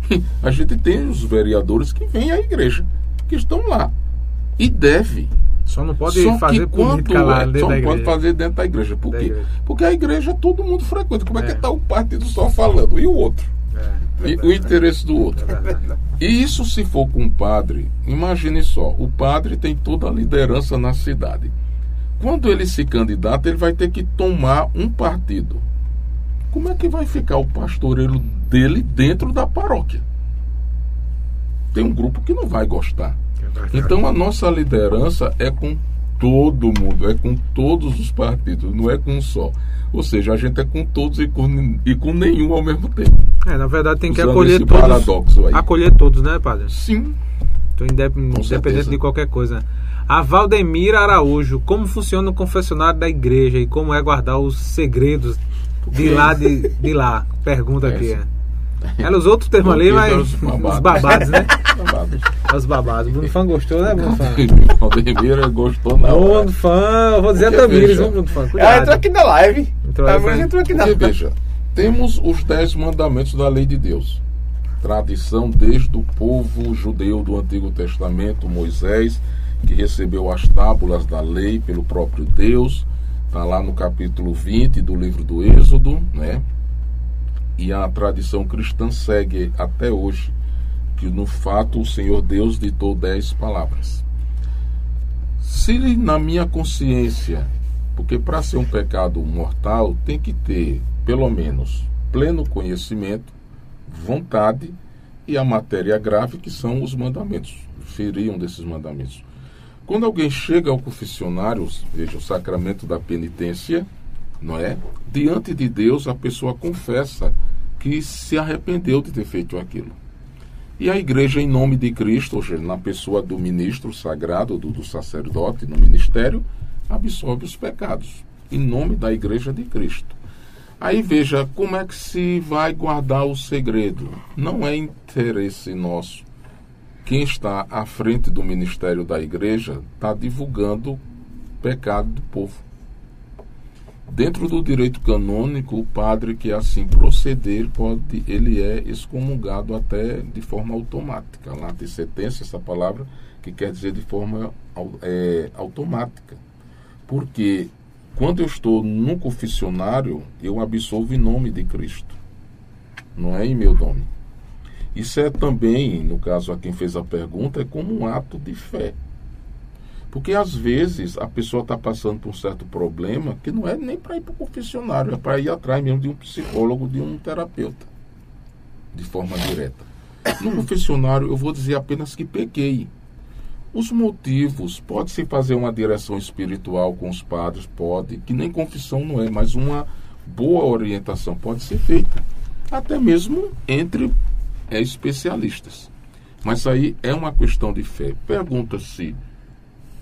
A gente tem os vereadores que vêm à igreja, que estão lá. E deve só não pode só fazer política lá dentro só da igreja. pode fazer dentro da igreja. Por quê? Igreja. Porque a igreja todo mundo frequenta. Como é, é que está o partido só falando? E o outro? É, e o interesse do outro. É e isso se for com o padre, imagine só, o padre tem toda a liderança na cidade. Quando ele se candidata, ele vai ter que tomar um partido. Como é que vai ficar o pastoreiro dele dentro da paróquia? Tem um grupo que não vai gostar. Então a nossa liderança é com todo mundo, é com todos os partidos, não é com um só. Ou seja, a gente é com todos e com, e com nenhum ao mesmo tempo. É, na verdade tem que acolher todos. Paradoxo aí. Acolher todos, né, padre? Sim. Então, independente de qualquer coisa. A Valdemira Araújo, como funciona o confessionário da igreja e como é guardar os segredos de lá de, de lá? Pergunta é aqui. É. Ela usou outro termo ali, mas os babados, os babados né? babados. Os babados. O Bruno Fã gostou, né, Bruno Fã? Valdemira gostou, não. Bruno Fã, eu vou dizer a Tamires, Bruno Fã? Ela entrou aqui na live. Entrou, Tamires entrou aqui na live. Veja, temos os dez mandamentos da lei de Deus. Tradição desde o povo judeu do Antigo Testamento, Moisés, que recebeu as tábulas da lei pelo próprio Deus. Está lá no capítulo 20 do livro do Êxodo, né? E a tradição cristã segue até hoje, que no fato o Senhor Deus ditou dez palavras. Se na minha consciência, porque para ser um pecado mortal tem que ter, pelo menos, pleno conhecimento, vontade e a matéria grave, que são os mandamentos, feriam desses mandamentos. Quando alguém chega ao confessionário, veja o sacramento da penitência, não é? Diante de Deus, a pessoa confessa que se arrependeu de ter feito aquilo. E a igreja, em nome de Cristo, ou seja, na pessoa do ministro sagrado, do, do sacerdote, no ministério, absorve os pecados, em nome da igreja de Cristo. Aí veja como é que se vai guardar o segredo. Não é interesse nosso. Quem está à frente do ministério da igreja está divulgando o pecado do povo. Dentro do direito canônico, o padre que assim proceder pode, ele é excomungado até de forma automática. Lá tem sentença essa palavra que quer dizer de forma é, automática. Porque quando eu estou no confessionário, eu absolvo em nome de Cristo. Não é em meu nome. Isso é também, no caso a quem fez a pergunta, é como um ato de fé. Porque às vezes a pessoa está passando por um certo problema que não é nem para ir para o confessionário, é para ir atrás mesmo de um psicólogo, de um terapeuta, de forma direta. No confessionário eu vou dizer apenas que peguei. Os motivos, pode-se fazer uma direção espiritual com os padres, pode, que nem confissão não é, mas uma boa orientação pode ser feita. Até mesmo entre é, especialistas. Mas aí é uma questão de fé. Pergunta-se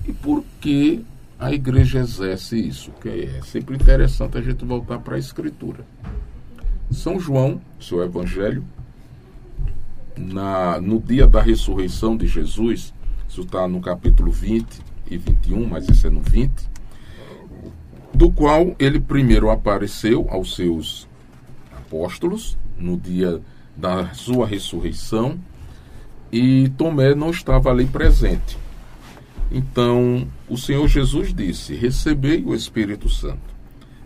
e por que a igreja exerce isso? Que é sempre interessante a gente voltar para a Escritura. São João, seu Evangelho, na, no dia da ressurreição de Jesus, isso está no capítulo 20 e 21, mas esse é no 20, do qual ele primeiro apareceu aos seus apóstolos no dia da sua ressurreição e Tomé não estava ali presente. Então, o Senhor Jesus disse: Recebei o Espírito Santo.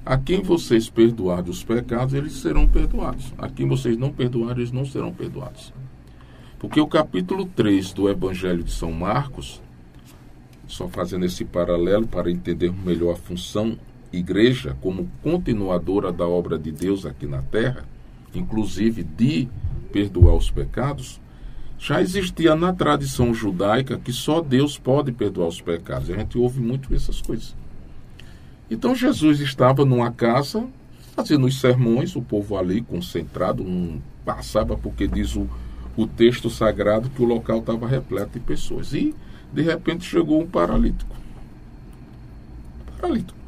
A quem vocês perdoarem os pecados, eles serão perdoados. A quem vocês não perdoarem, eles não serão perdoados. Porque o capítulo 3 do Evangelho de São Marcos, só fazendo esse paralelo para entendermos melhor a função igreja como continuadora da obra de Deus aqui na terra, inclusive de perdoar os pecados, já existia na tradição judaica que só Deus pode perdoar os pecados. A gente ouve muito essas coisas. Então Jesus estava numa casa fazendo os sermões, o povo ali concentrado, não passava porque diz o, o texto sagrado que o local estava repleto de pessoas. E de repente chegou um paralítico. Paralítico.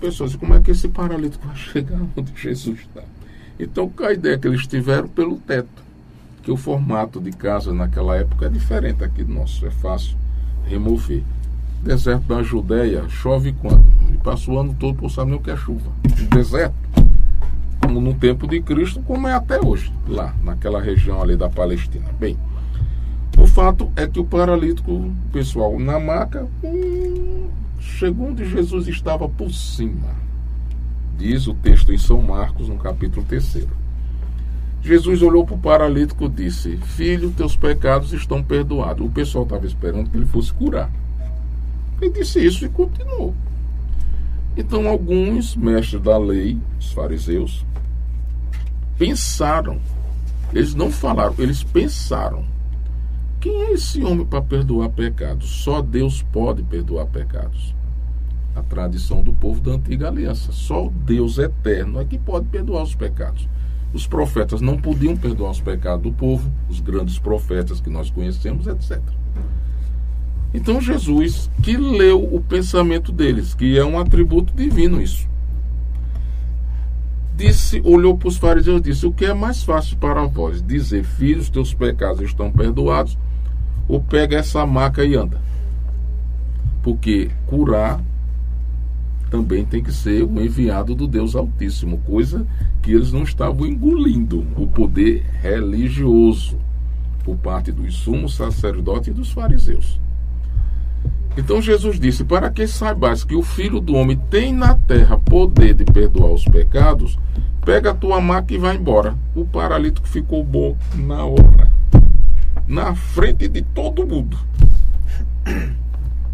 Pessoas, como é que esse paralítico vai chegar onde Jesus está? Então, a ideia que eles tiveram pelo teto que o formato de casa naquela época é diferente aqui do nosso, é fácil remover. Deserto da Judéia, chove quando? E passa o ano todo por saber nem o que é chuva. Deserto, como no tempo de Cristo, como é até hoje, lá, naquela região ali da Palestina. Bem, o fato é que o paralítico, pessoal na maca, hum, chegou onde Jesus estava por cima. Diz o texto em São Marcos, no capítulo 3. Jesus olhou para o paralítico e disse: Filho, teus pecados estão perdoados. O pessoal estava esperando que ele fosse curar. Ele disse isso e continuou. Então, alguns mestres da lei, os fariseus, pensaram, eles não falaram, eles pensaram: quem é esse homem para perdoar pecados? Só Deus pode perdoar pecados. A tradição do povo da antiga aliança. Só Deus eterno é que pode perdoar os pecados. Os profetas não podiam perdoar os pecados do povo, os grandes profetas que nós conhecemos, etc. Então Jesus, que leu o pensamento deles, que é um atributo divino isso, disse, olhou para os fariseus e disse: O que é mais fácil para vós? Dizer, filhos, teus pecados estão perdoados, ou pega essa maca e anda? Porque curar também tem que ser o enviado do Deus Altíssimo, coisa que eles não estavam engolindo o poder religioso por parte dos sumos sacerdotes e dos fariseus. Então Jesus disse: Para que saibais que o Filho do Homem tem na terra poder de perdoar os pecados, pega a tua maca e vai embora. O paralítico ficou bom na hora, na frente de todo mundo.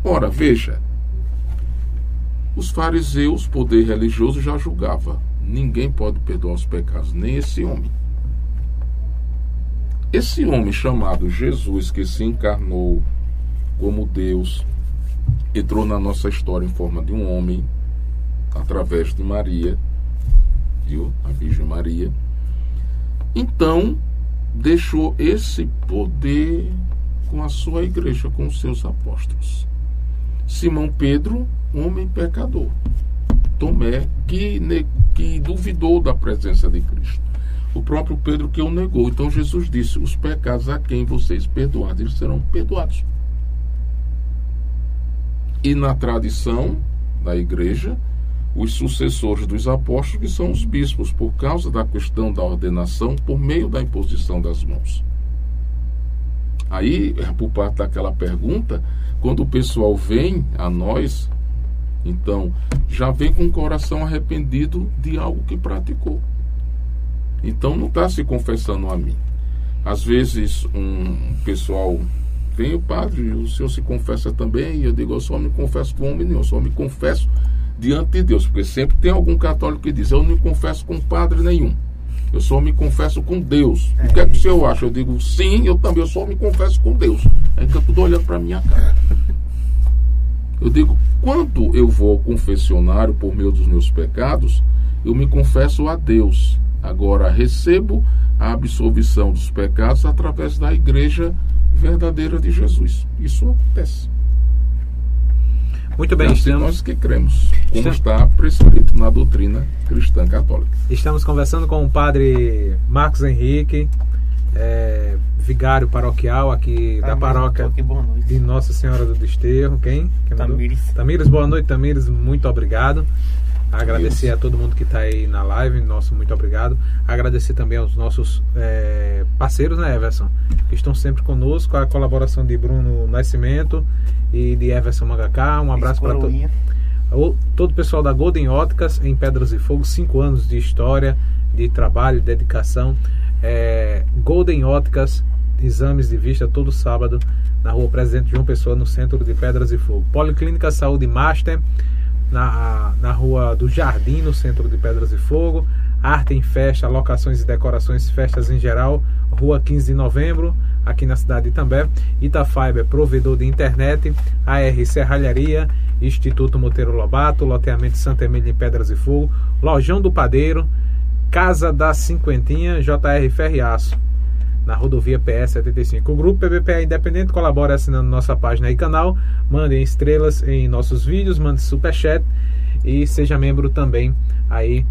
Ora, veja, os fariseus, poder religioso, já julgava: ninguém pode perdoar os pecados, nem esse homem. Esse homem chamado Jesus, que se encarnou como Deus, entrou na nossa história em forma de um homem, através de Maria, viu? A Virgem Maria. Então, deixou esse poder com a sua igreja, com os seus apóstolos. Simão Pedro homem pecador. Tomé, que, que duvidou da presença de Cristo. O próprio Pedro que o negou. Então Jesus disse: Os pecados a quem vocês perdoarem, eles serão perdoados. E na tradição da igreja, os sucessores dos apóstolos, que são os bispos, por causa da questão da ordenação, por meio da imposição das mãos. Aí, por parte daquela pergunta, quando o pessoal vem a nós então, já vem com o coração arrependido de algo que praticou. Então, não está se confessando a mim. Às vezes, um pessoal vem, o padre, o senhor se confessa também, e eu digo, eu só me confesso com homem nenhum, eu só me confesso diante de Deus, porque sempre tem algum católico que diz, eu não me confesso com padre nenhum. Eu só me confesso com Deus. O que é que o senhor acha? Eu digo, sim, eu também, eu só me confesso com Deus. É que eu estou olhando para minha cara. Eu digo, quando eu vou ao confessionário por meio dos meus pecados, eu me confesso a Deus. Agora recebo a absolvição dos pecados através da igreja verdadeira de Jesus. Isso acontece. Muito bem, é assim estamos... nós que cremos, como estamos... está prescrito na doutrina cristã católica. Estamos conversando com o padre Marcos Henrique, é, vigário paroquial aqui da paróquia aqui, de Nossa Senhora do Desterro. Quem? Quem Tamires. Tamires, boa noite, Tamires. Muito obrigado. Agradecer Isso. a todo mundo que está aí na live, nosso muito obrigado. Agradecer também aos nossos é, parceiros, né, Everson? Que estão sempre conosco, a colaboração de Bruno Nascimento e de Everson Mangaká. Um abraço para todos todo o pessoal da Golden Óticas em Pedras e Fogo, cinco anos de história, de trabalho, de dedicação. É, Golden Óticas, exames de vista todo sábado na rua Presidente João Pessoa, no centro de Pedras e Fogo. Policlínica Saúde Master, na, na rua do Jardim, no centro de Pedras e Fogo. Arte em Festa, locações e decorações, festas em geral, rua 15 de novembro, aqui na cidade de Itambé. Itafiber, provedor de internet. AR Serralharia Instituto Monteiro Lobato, loteamento Santa Emília em Pedras e Fogo, Lojão do Padeiro, Casa da Cinquentinha, JR Ferriaço, na rodovia PS 75. O grupo PBPA Independente colabora assinando nossa página e canal, mandem estrelas em nossos vídeos, mande superchat e seja membro também aí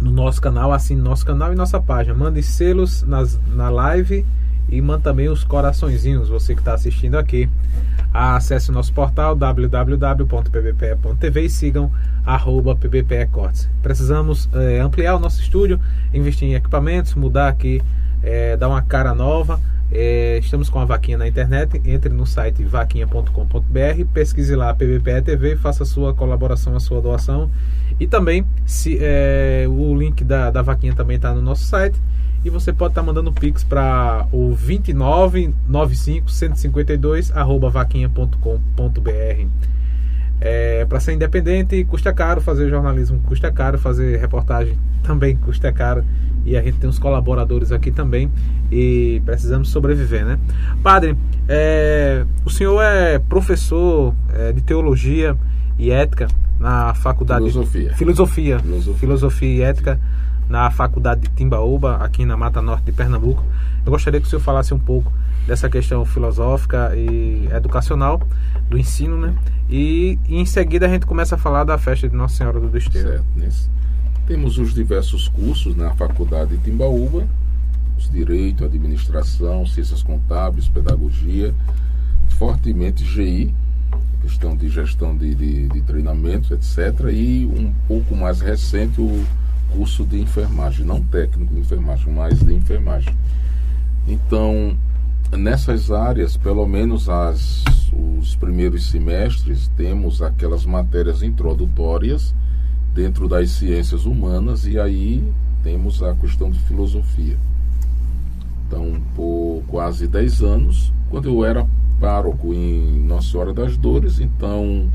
no nosso canal, assine nosso canal e nossa página. Mande selos nas, na live e manda também os coraçõezinhos, você que está assistindo aqui. Acesse o nosso portal www.pbpe.tv e sigam arroba pbpecortes. Precisamos é, ampliar o nosso estúdio, investir em equipamentos, mudar aqui, é, dar uma cara nova. É, estamos com a vaquinha na internet. Entre no site vaquinha.com.br, pesquise lá PBPE TV, faça a sua colaboração, a sua doação. E também se, o link da, da vaquinha também está no nosso site e você pode estar tá mandando pix para o 2995 152 arroba vaquinha.com.br. É, para ser independente custa caro fazer jornalismo, custa caro fazer reportagem também custa caro. E a gente tem uns colaboradores aqui também e precisamos sobreviver, né? Padre, é, o senhor é professor é, de teologia e ética na faculdade filosofia, filosofia, filosofia, filosofia e ética na Faculdade de Timbaúba, aqui na Mata Norte de Pernambuco. Eu gostaria que o senhor falasse um pouco dessa questão filosófica e educacional do ensino, né? E, em seguida a gente começa a falar da festa de Nossa Senhora do Desterro. Certo. Nesse. Temos os diversos cursos na Faculdade de Timbaúba, os Direito, Administração, Ciências Contábeis, Pedagogia, fortemente GI, questão de gestão de, de, de treinamentos, etc. E um pouco mais recente o curso de enfermagem, não técnico de enfermagem, mas de enfermagem. Então, nessas áreas, pelo menos as, os primeiros semestres, temos aquelas matérias introdutórias dentro das ciências humanas e aí temos a questão de filosofia. Então, por quase 10 anos, quando eu era pároco em Nossa Senhora das Dores, então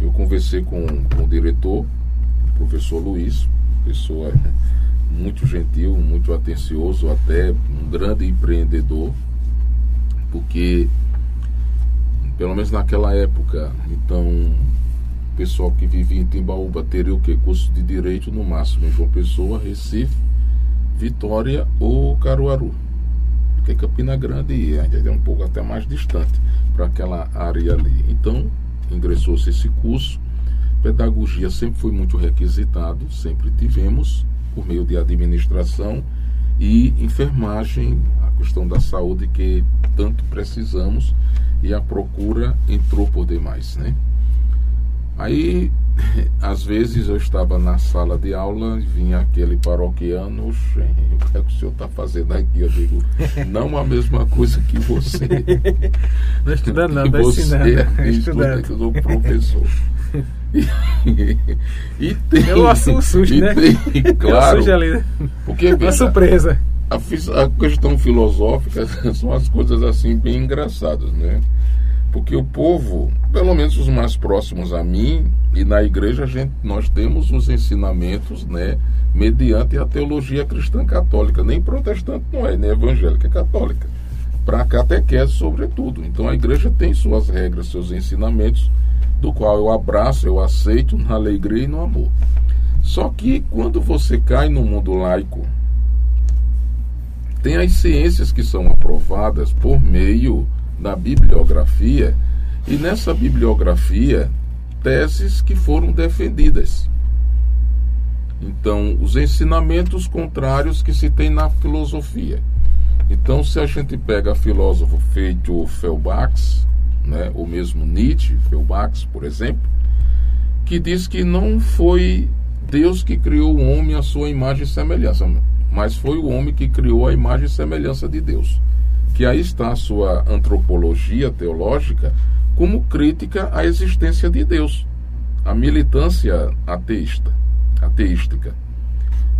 eu conversei com, com o diretor, o professor Luiz, pessoa muito gentil, muito atencioso, até um grande empreendedor, porque pelo menos naquela época, então o pessoal que vivia em Timbaúba teria o que? Curso de Direito no máximo em João Pessoa, Recife, Vitória ou Caruaru. Porque Campina Grande é um pouco até mais distante para aquela área ali. Então, ingressou-se esse curso Pedagogia sempre foi muito requisitado, sempre tivemos, por meio de administração e enfermagem, a questão da saúde que tanto precisamos e a procura entrou por demais, né? Aí, às vezes eu estava na sala de aula, vinha aquele paroquiano, o que é que o senhor está fazendo aqui? Eu digo, não a mesma coisa que você. Não estudando, não, está ensinando. É estudando. Estudando, professor. e tem. Eu assumo um susto, né? Tem, claro. Né? Porque, Uma surpresa. A, a questão filosófica são as coisas assim bem engraçadas, né? Porque o povo, pelo menos os mais próximos a mim e na igreja, a gente, nós temos os ensinamentos, né, mediante a teologia cristã católica. Nem protestante não é, nem evangélica, é católica. Para catequese, sobretudo. Então a igreja tem suas regras, seus ensinamentos do qual eu abraço, eu aceito na alegria e no amor. Só que quando você cai no mundo laico, tem as ciências que são aprovadas por meio da bibliografia, e nessa bibliografia, teses que foram defendidas. Então, os ensinamentos contrários que se tem na filosofia. Então, se a gente pega filósofo feito Felbax, né, ou mesmo Nietzsche, Felbax, por exemplo, que diz que não foi Deus que criou o homem à sua imagem e semelhança, mas foi o homem que criou a imagem e semelhança de Deus. Que aí está a sua antropologia teológica como crítica à existência de Deus, a militância ateísta, ateística.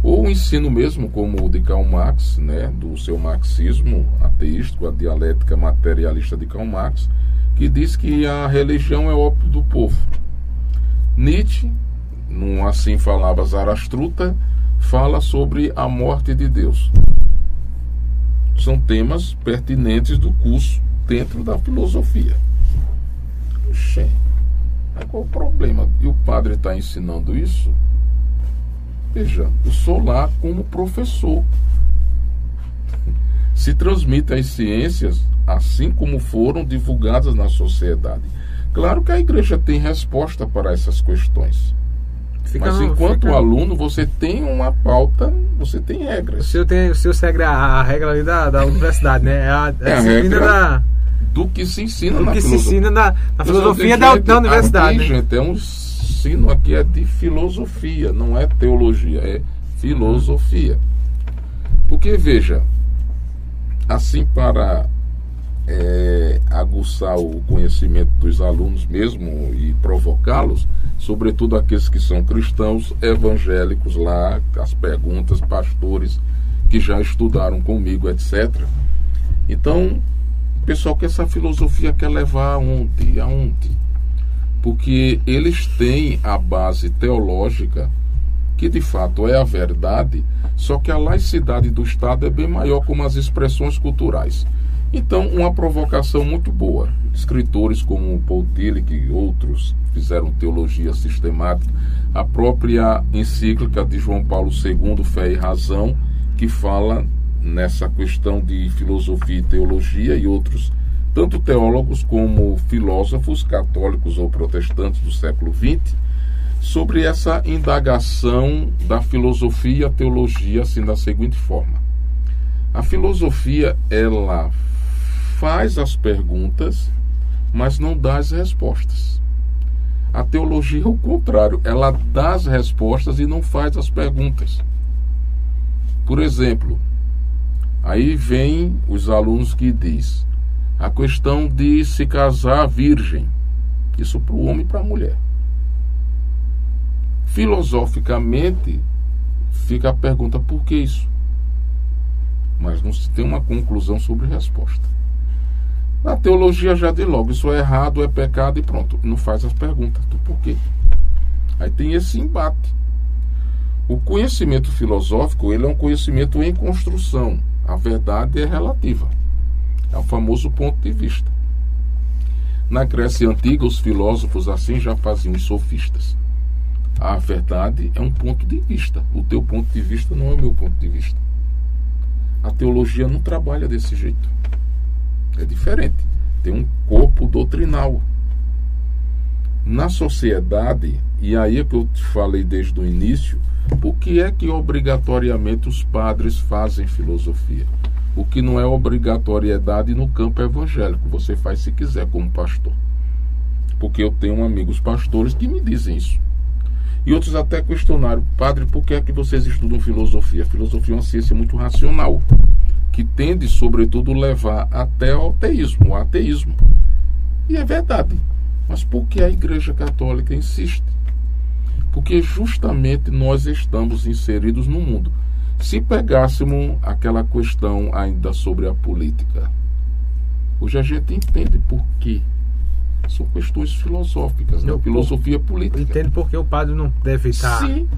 Ou o ensino mesmo, como o de Karl Marx, né, do seu marxismo ateístico, a dialética materialista de Karl Marx, que diz que a religião é ópio do povo. Nietzsche, num assim falava Zarastruta, fala sobre a morte de Deus. São temas pertinentes do curso dentro da filosofia. Oxê, qual o problema? E o padre está ensinando isso? Veja, eu sou lá como professor. Se transmite as ciências assim como foram divulgadas na sociedade. Claro que a igreja tem resposta para essas questões. Fica Mas enquanto fica... aluno, você tem uma pauta, você tem regras. O senhor, tem, o senhor segue a, a regra ali da, da universidade, né? É a, é a regra da... do que se ensina do na que filosofia. se ensina na, na filosofia da, da, universidade. Aqui, né? gente, é um ensino aqui é de filosofia, não é teologia, é filosofia. Porque, veja, assim para é, aguçar o conhecimento dos alunos mesmo e provocá-los, sobretudo aqueles que são cristãos evangélicos lá, as perguntas, pastores que já estudaram comigo, etc. Então, pessoal que essa filosofia quer levar aonde? Aonde? Porque eles têm a base teológica, que de fato é a verdade, só que a laicidade do Estado é bem maior como as expressões culturais. Então, uma provocação muito boa. Escritores como Paul Tillich e outros fizeram teologia sistemática. A própria encíclica de João Paulo II, Fé e Razão, que fala nessa questão de filosofia e teologia e outros, tanto teólogos como filósofos católicos ou protestantes do século XX, sobre essa indagação da filosofia e teologia assim da seguinte forma. A filosofia, ela faz as perguntas, mas não dá as respostas. A teologia é o contrário, ela dá as respostas e não faz as perguntas. Por exemplo, aí vem os alunos que diz a questão de se casar virgem, isso para o homem e para a mulher. Filosoficamente, fica a pergunta por que isso? Mas não se tem uma conclusão sobre resposta. Na teologia já de logo, isso é errado, é pecado e pronto. Não faz as perguntas do porquê. Aí tem esse embate. O conhecimento filosófico, ele é um conhecimento em construção. A verdade é relativa. É o famoso ponto de vista. Na Grécia Antiga, os filósofos assim já faziam os sofistas. A verdade é um ponto de vista. O teu ponto de vista não é o meu ponto de vista. A teologia não trabalha desse jeito. É diferente. Tem um corpo doutrinal. Na sociedade, e aí é que eu te falei desde o início, por que é que obrigatoriamente os padres fazem filosofia? O que não é obrigatoriedade no campo evangélico, você faz se quiser como pastor. Porque eu tenho amigos pastores que me dizem isso. E outros até questionaram, padre, por que é que vocês estudam filosofia? A filosofia é uma ciência muito racional que tende, sobretudo, levar até ao ateísmo, o ateísmo. E é verdade. Mas por que a Igreja Católica insiste? Porque justamente nós estamos inseridos no mundo. Se pegássemos aquela questão ainda sobre a política, hoje a gente entende por quê. São questões filosóficas, né? filosofia política. Entende porque o padre não deve estar Sim.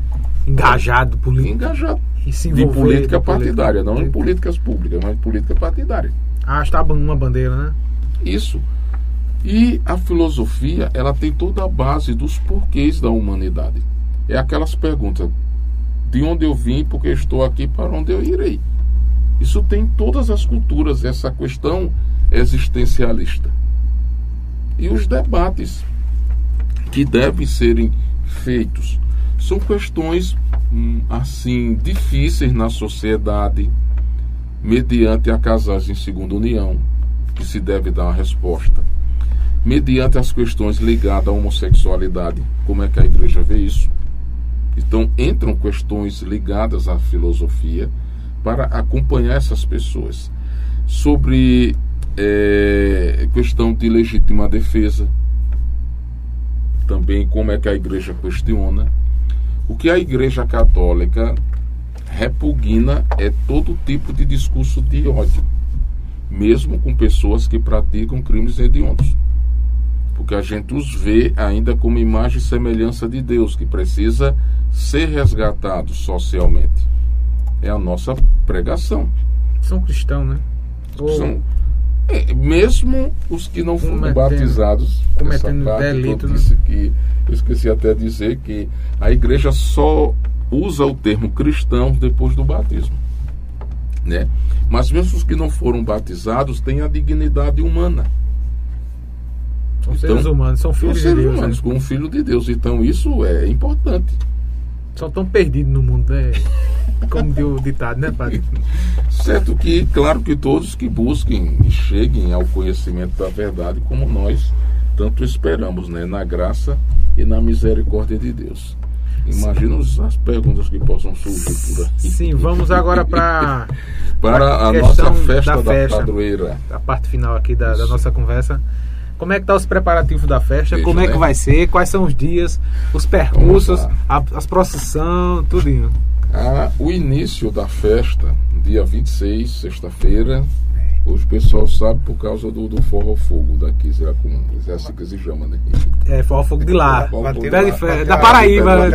Engajado político. Engajado e se de política partidária, política. não em políticas públicas, mas política partidária. Ah, está uma bandeira, né? Isso. E a filosofia, ela tem toda a base dos porquês da humanidade. É aquelas perguntas: de onde eu vim, porque estou aqui, para onde eu irei. Isso tem todas as culturas, essa questão existencialista. E os debates que devem serem feitos são questões hum, assim difíceis na sociedade mediante a casais em segunda união que se deve dar uma resposta mediante as questões ligadas à homossexualidade. Como é que a igreja vê isso? Então entram questões ligadas à filosofia para acompanhar essas pessoas. Sobre é, questão de legítima defesa, também como é que a igreja questiona. O que a igreja católica repugna é todo tipo de discurso de ódio, mesmo com pessoas que praticam crimes hediondos. Porque a gente os vê ainda como imagem e semelhança de Deus, que precisa ser resgatado socialmente. É a nossa pregação. São cristãos, né? São, mesmo os que não foram cometendo, batizados, cometendo delito, né? disse que eu esqueci até de dizer que a igreja só usa o termo cristão depois do batismo, né? Mas mesmo os que não foram batizados têm a dignidade humana. São então, seres humanos, são filhos são de seres Deus. humanos né? com um filho de Deus. Então isso é importante. Só tão perdidos no mundo, né? Como deu o ditado, né, padre? Certo que, claro que todos que busquem e cheguem ao conhecimento da verdade, como nós tanto esperamos, né? Na graça e na misericórdia de Deus. Imagina as perguntas que possam surgir por aqui. Sim, vamos agora para para a nossa festa da, festa, da padroeira. A parte final aqui da, da nossa conversa. Como é que tá os preparativos da festa? Veja, como é que né? vai ser? Quais são os dias, os percursos, a, as procissão, tudinho. Ah, o início da festa, dia 26, sexta-feira, Hoje o pessoal sabe por causa do, do forró fogo daqui, será como é assim que se chama, né? É, forró fogo de lá. É, da Paraíba.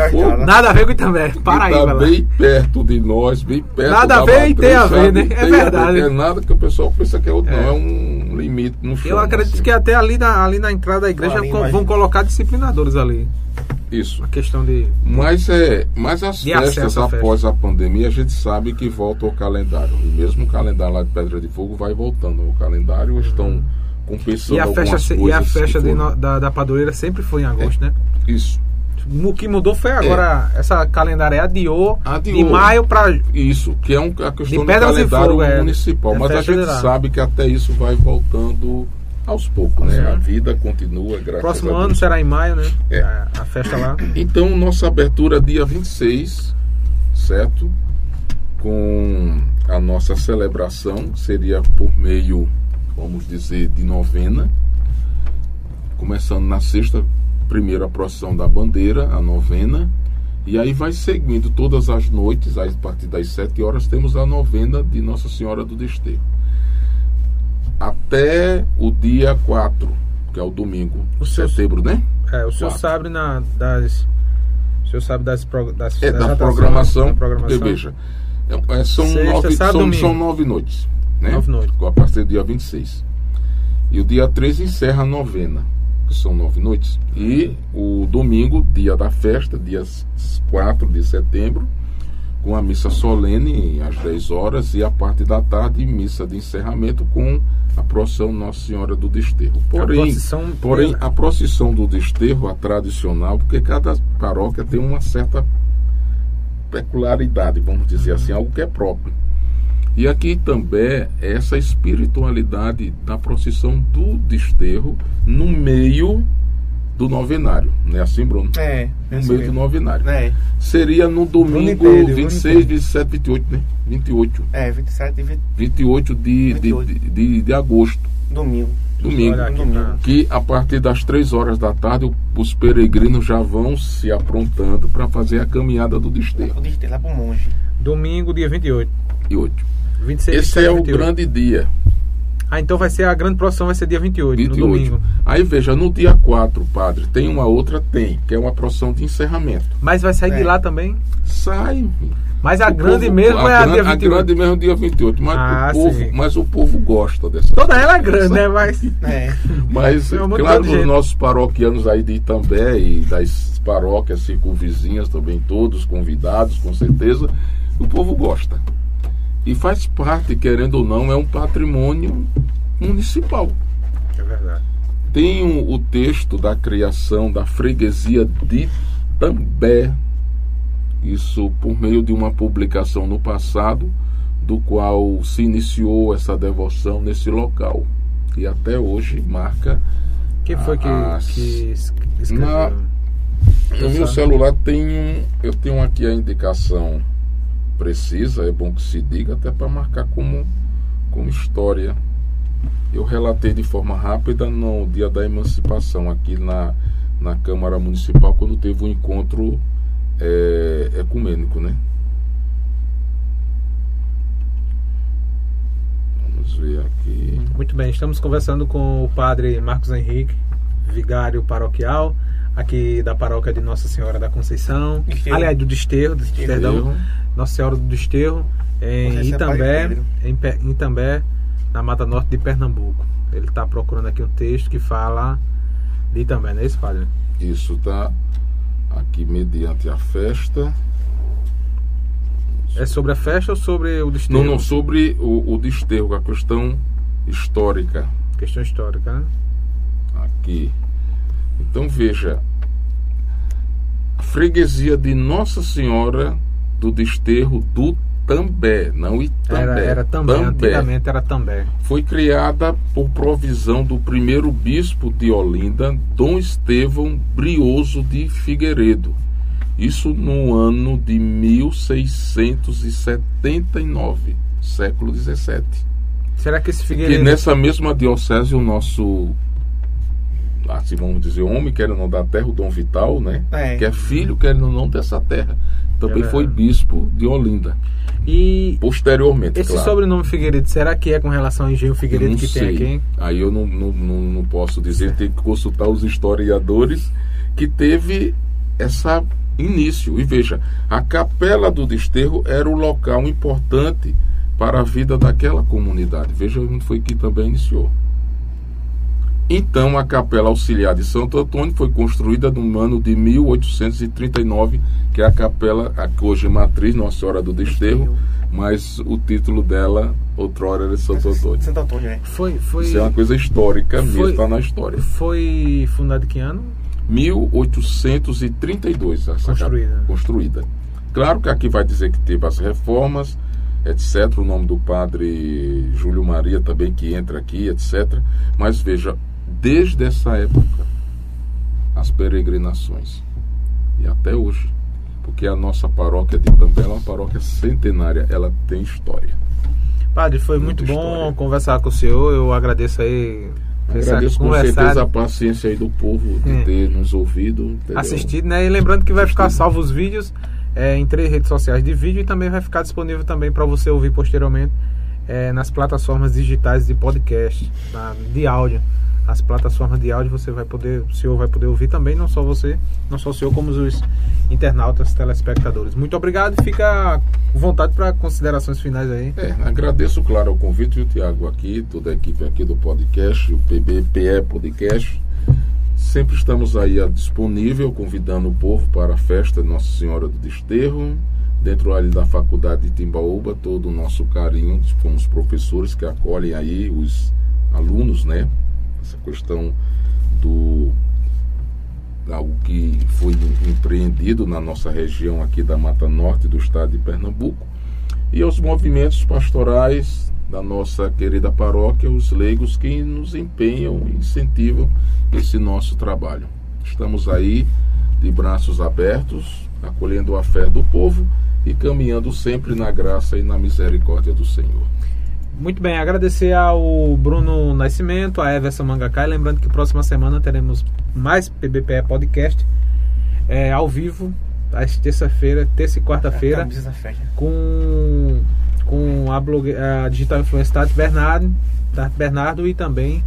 Nada a ver com Itambé. Paraíba. Tá bem perto de nós, bem perto Nada a ver e tem a ver, né? É verdade. Não é nada que o pessoal pensa que é outro, é. não. É um limite no chão. Eu acredito assim. que até ali na, ali na entrada da igreja vão colocar disciplinadores ali. Isso. A questão de. Mas, é, mas as festas após festa. a pandemia, a gente sabe que volta ao calendário. E mesmo o calendário lá de Pedra de Fogo vai voltando. O calendário estão compensando e a festa E a festa da, da padroeira sempre foi em agosto, é, né? Isso. O que mudou foi agora, é. essa calendária adiou, adiou de maio para. Isso, que é um, a questão de do calendário fogo, é. municipal. É, mas a gente sabe que até isso vai voltando aos poucos, né? A vida continua, graças Próximo a Deus. ano será em maio, né? É. A, a, festa lá. Então, nossa abertura dia 26, certo? Com a nossa celebração, seria por meio, vamos dizer, de novena. Começando na sexta, primeira procissão da bandeira, a novena. E aí vai seguindo todas as noites, a partir das sete horas, temos a novena de Nossa Senhora do Desterro até o dia 4, que é o domingo o de setembro, né? É, o senhor sabe na, das. O senhor sabe das, das, é, da, programação, da programação. Veja, é, é, são, Sexta, nove, são, são, nove noites. Né? Nove noites. A partir do dia 26. E o dia 13 encerra a novena, que são nove noites. E o domingo, dia da festa, dia 4 de setembro, com a missa solene às 10 horas e a parte da tarde, missa de encerramento com a procissão Nossa Senhora do Desterro. Porém, a procissão, porém, a procissão do Desterro, a tradicional, porque cada paróquia tem uma certa peculiaridade, vamos dizer assim, algo que é próprio. E aqui também essa espiritualidade da procissão do desterro no meio do novenário, né? Assim, Bruno? É. No meio do novenário. É. Seria no domingo Unipédio, 26, 27, 28, né? 28. É, 27 e 20... 28 de, 28. De, de, de, agosto. Domingo. Domingo. domingo. Que a partir das 3 horas da tarde os peregrinos já vão se aprontando para fazer a caminhada do desterro. O desterro lá para o monge. Domingo, dia 28. E 8. 26, Esse 27, é 28. o grande dia. Ah, então vai ser a grande procissão vai ser dia 28, 28. no domingo. Aí veja, no dia 4, padre, tem uma outra? Tem, que é uma procissão de encerramento. Mas vai sair é. de lá também? Sai. Mas a o grande povo, mesmo a é a, dia 28. A grande mesmo é dia 28. Mas, ah, o povo, mas o povo gosta dessa. Toda ela é grande, né? Mas, é. mas é claro, os nossos paroquianos aí de Itambé e das paróquias circunvizinhas também, todos convidados, com certeza, o povo gosta e faz parte, querendo ou não, é um patrimônio municipal. É verdade. Tem o, o texto da criação da freguesia de També, isso por meio de uma publicação no passado, do qual se iniciou essa devoção nesse local. E até hoje marca Quem foi que, As- que es- escreveu? Na- No meu celular tem um, eu tenho aqui a indicação precisa, é bom que se diga, até para marcar como, como história. Eu relatei de forma rápida no dia da emancipação, aqui na, na Câmara Municipal, quando teve um encontro é, ecumênico, né? Vamos ver aqui. Muito bem, estamos conversando com o padre Marcos Henrique, vigário paroquial, aqui da paróquia de Nossa Senhora da Conceição, aliás, do Desterro, do- perdão, Nossa Senhora do Desterro, em Itambé, em Itambé, na Mata Norte de Pernambuco. Ele está procurando aqui um texto que fala de Itambé, não é isso, padre? Isso está aqui mediante a festa. É sobre a festa ou sobre o Desterro? Não, não, sobre o, o desterro, a questão histórica Questão histórica, né? aqui. Então veja, a freguesia de Nossa Senhora do Desterro do També, não Itambé. Era, era também, antigamente era também. Foi criada por provisão do primeiro bispo de Olinda, Dom Estevão Brioso de Figueiredo. Isso no ano de 1679, século 17. Será que esse Que Figueiredo... nessa mesma diocese o nosso, assim vamos dizer, homem querendo não da terra, o Dom Vital, né? É. Que é filho querendo não dessa terra. Também É foi bispo de Olinda. E Posteriormente, esse claro. sobrenome Figueiredo, será que é com relação ao engenho Figueiredo que sei. tem aqui? hein? Aí eu não, não, não, não posso dizer, tem que consultar os historiadores que teve essa início. E veja, a capela do desterro era o local importante para a vida daquela comunidade. Veja onde foi que também iniciou. Então, a Capela Auxiliar de Santo Antônio foi construída no ano de 1839, que é a capela, a que hoje é matriz Nossa Senhora do Desterro, mas o título dela, outrora, era Santo Antônio. Santo Antônio, né? Foi, foi, Isso é uma coisa histórica mesmo, Foi- está na história. foi fundado em que ano? 1832 essa Construída. cap- construída. Claro que aqui vai dizer que teve as reformas, etc. O nome do padre Júlio Maria também que entra aqui, etc. Mas veja, desde essa época, as peregrinações. E até hoje. Porque a nossa paróquia de Itambé é uma paróquia centenária, ela tem história. Padre, foi muito Muita bom história. conversar com o senhor. Eu agradeço aí Agradeço com certeza a paciência aí do povo de É. ter nos ouvido. entendeu? assistido, né? E lembrando que vai ficar Assistido. salvo os vídeos é, em três redes sociais de vídeo e também vai ficar disponível também para você ouvir posteriormente é, nas plataformas digitais de podcast, na- de áudio. As plataformas de áudio você vai poder, o senhor vai poder ouvir também, não só você, não só o senhor, como os internautas, telespectadores. Muito obrigado e fica à vontade para considerações finais aí. É, agradeço, claro, o convite o Tiago aqui, toda a equipe aqui do podcast, o PBPE Podcast. Sempre estamos aí disponível, convidando o povo para a festa Nossa Senhora do Desterro, dentro ali da Faculdade de Timbaúba, todo o nosso carinho com os professores que acolhem aí os alunos, né? Essa questão do algo que foi empreendido na nossa região aqui da Mata Norte do estado de Pernambuco e aos movimentos pastorais da nossa querida paróquia, os leigos que nos empenham e incentivam esse nosso trabalho. Estamos aí de braços abertos, acolhendo a fé do povo e caminhando sempre na graça e na misericórdia do Senhor. Muito bem, agradecer ao Bruno Nascimento, a Everson Mangacai. Lembrando que próxima semana teremos mais PBPE Podcast é, ao vivo, às terça-feira, terça e quarta-feira, com, com a, blogue, a digital influencer Tati Bernardo, Tati Bernardo e também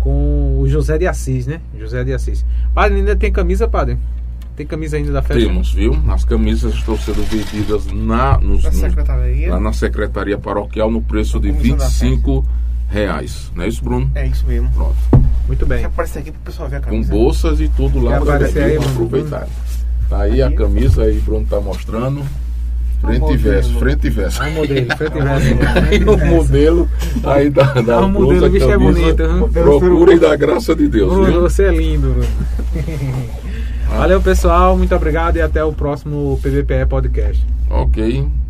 com o José de Assis, né? José de Assis. Padre, ainda tem camisa, padre? Tem camisa ainda da festa? Temos, viu? As camisas estão sendo vendidas na, nos, nos- secretaria. lá na Secretaria Paroquial no preço de Na R$ comissão da 25 reais. Não é isso, Bruno? É isso mesmo. Pronto. Muito bem. Quer aparecer aqui pro pessoal ver a Com camisa. bolsas e tudo lá para aproveitar. Tá aí a camisa aí, Bruno tá mostrando. Frente e verso, frente e verso. Olha o modelo, frente e Aí verso. o modelo aí da, da Ah, o modelo, blusa, o bicho é bonito? Procurem da graça de Deus, Bruno, viu? você é lindo. Bruno. Valeu, pessoal. Muito obrigado e até o próximo PVPE Podcast. Ok.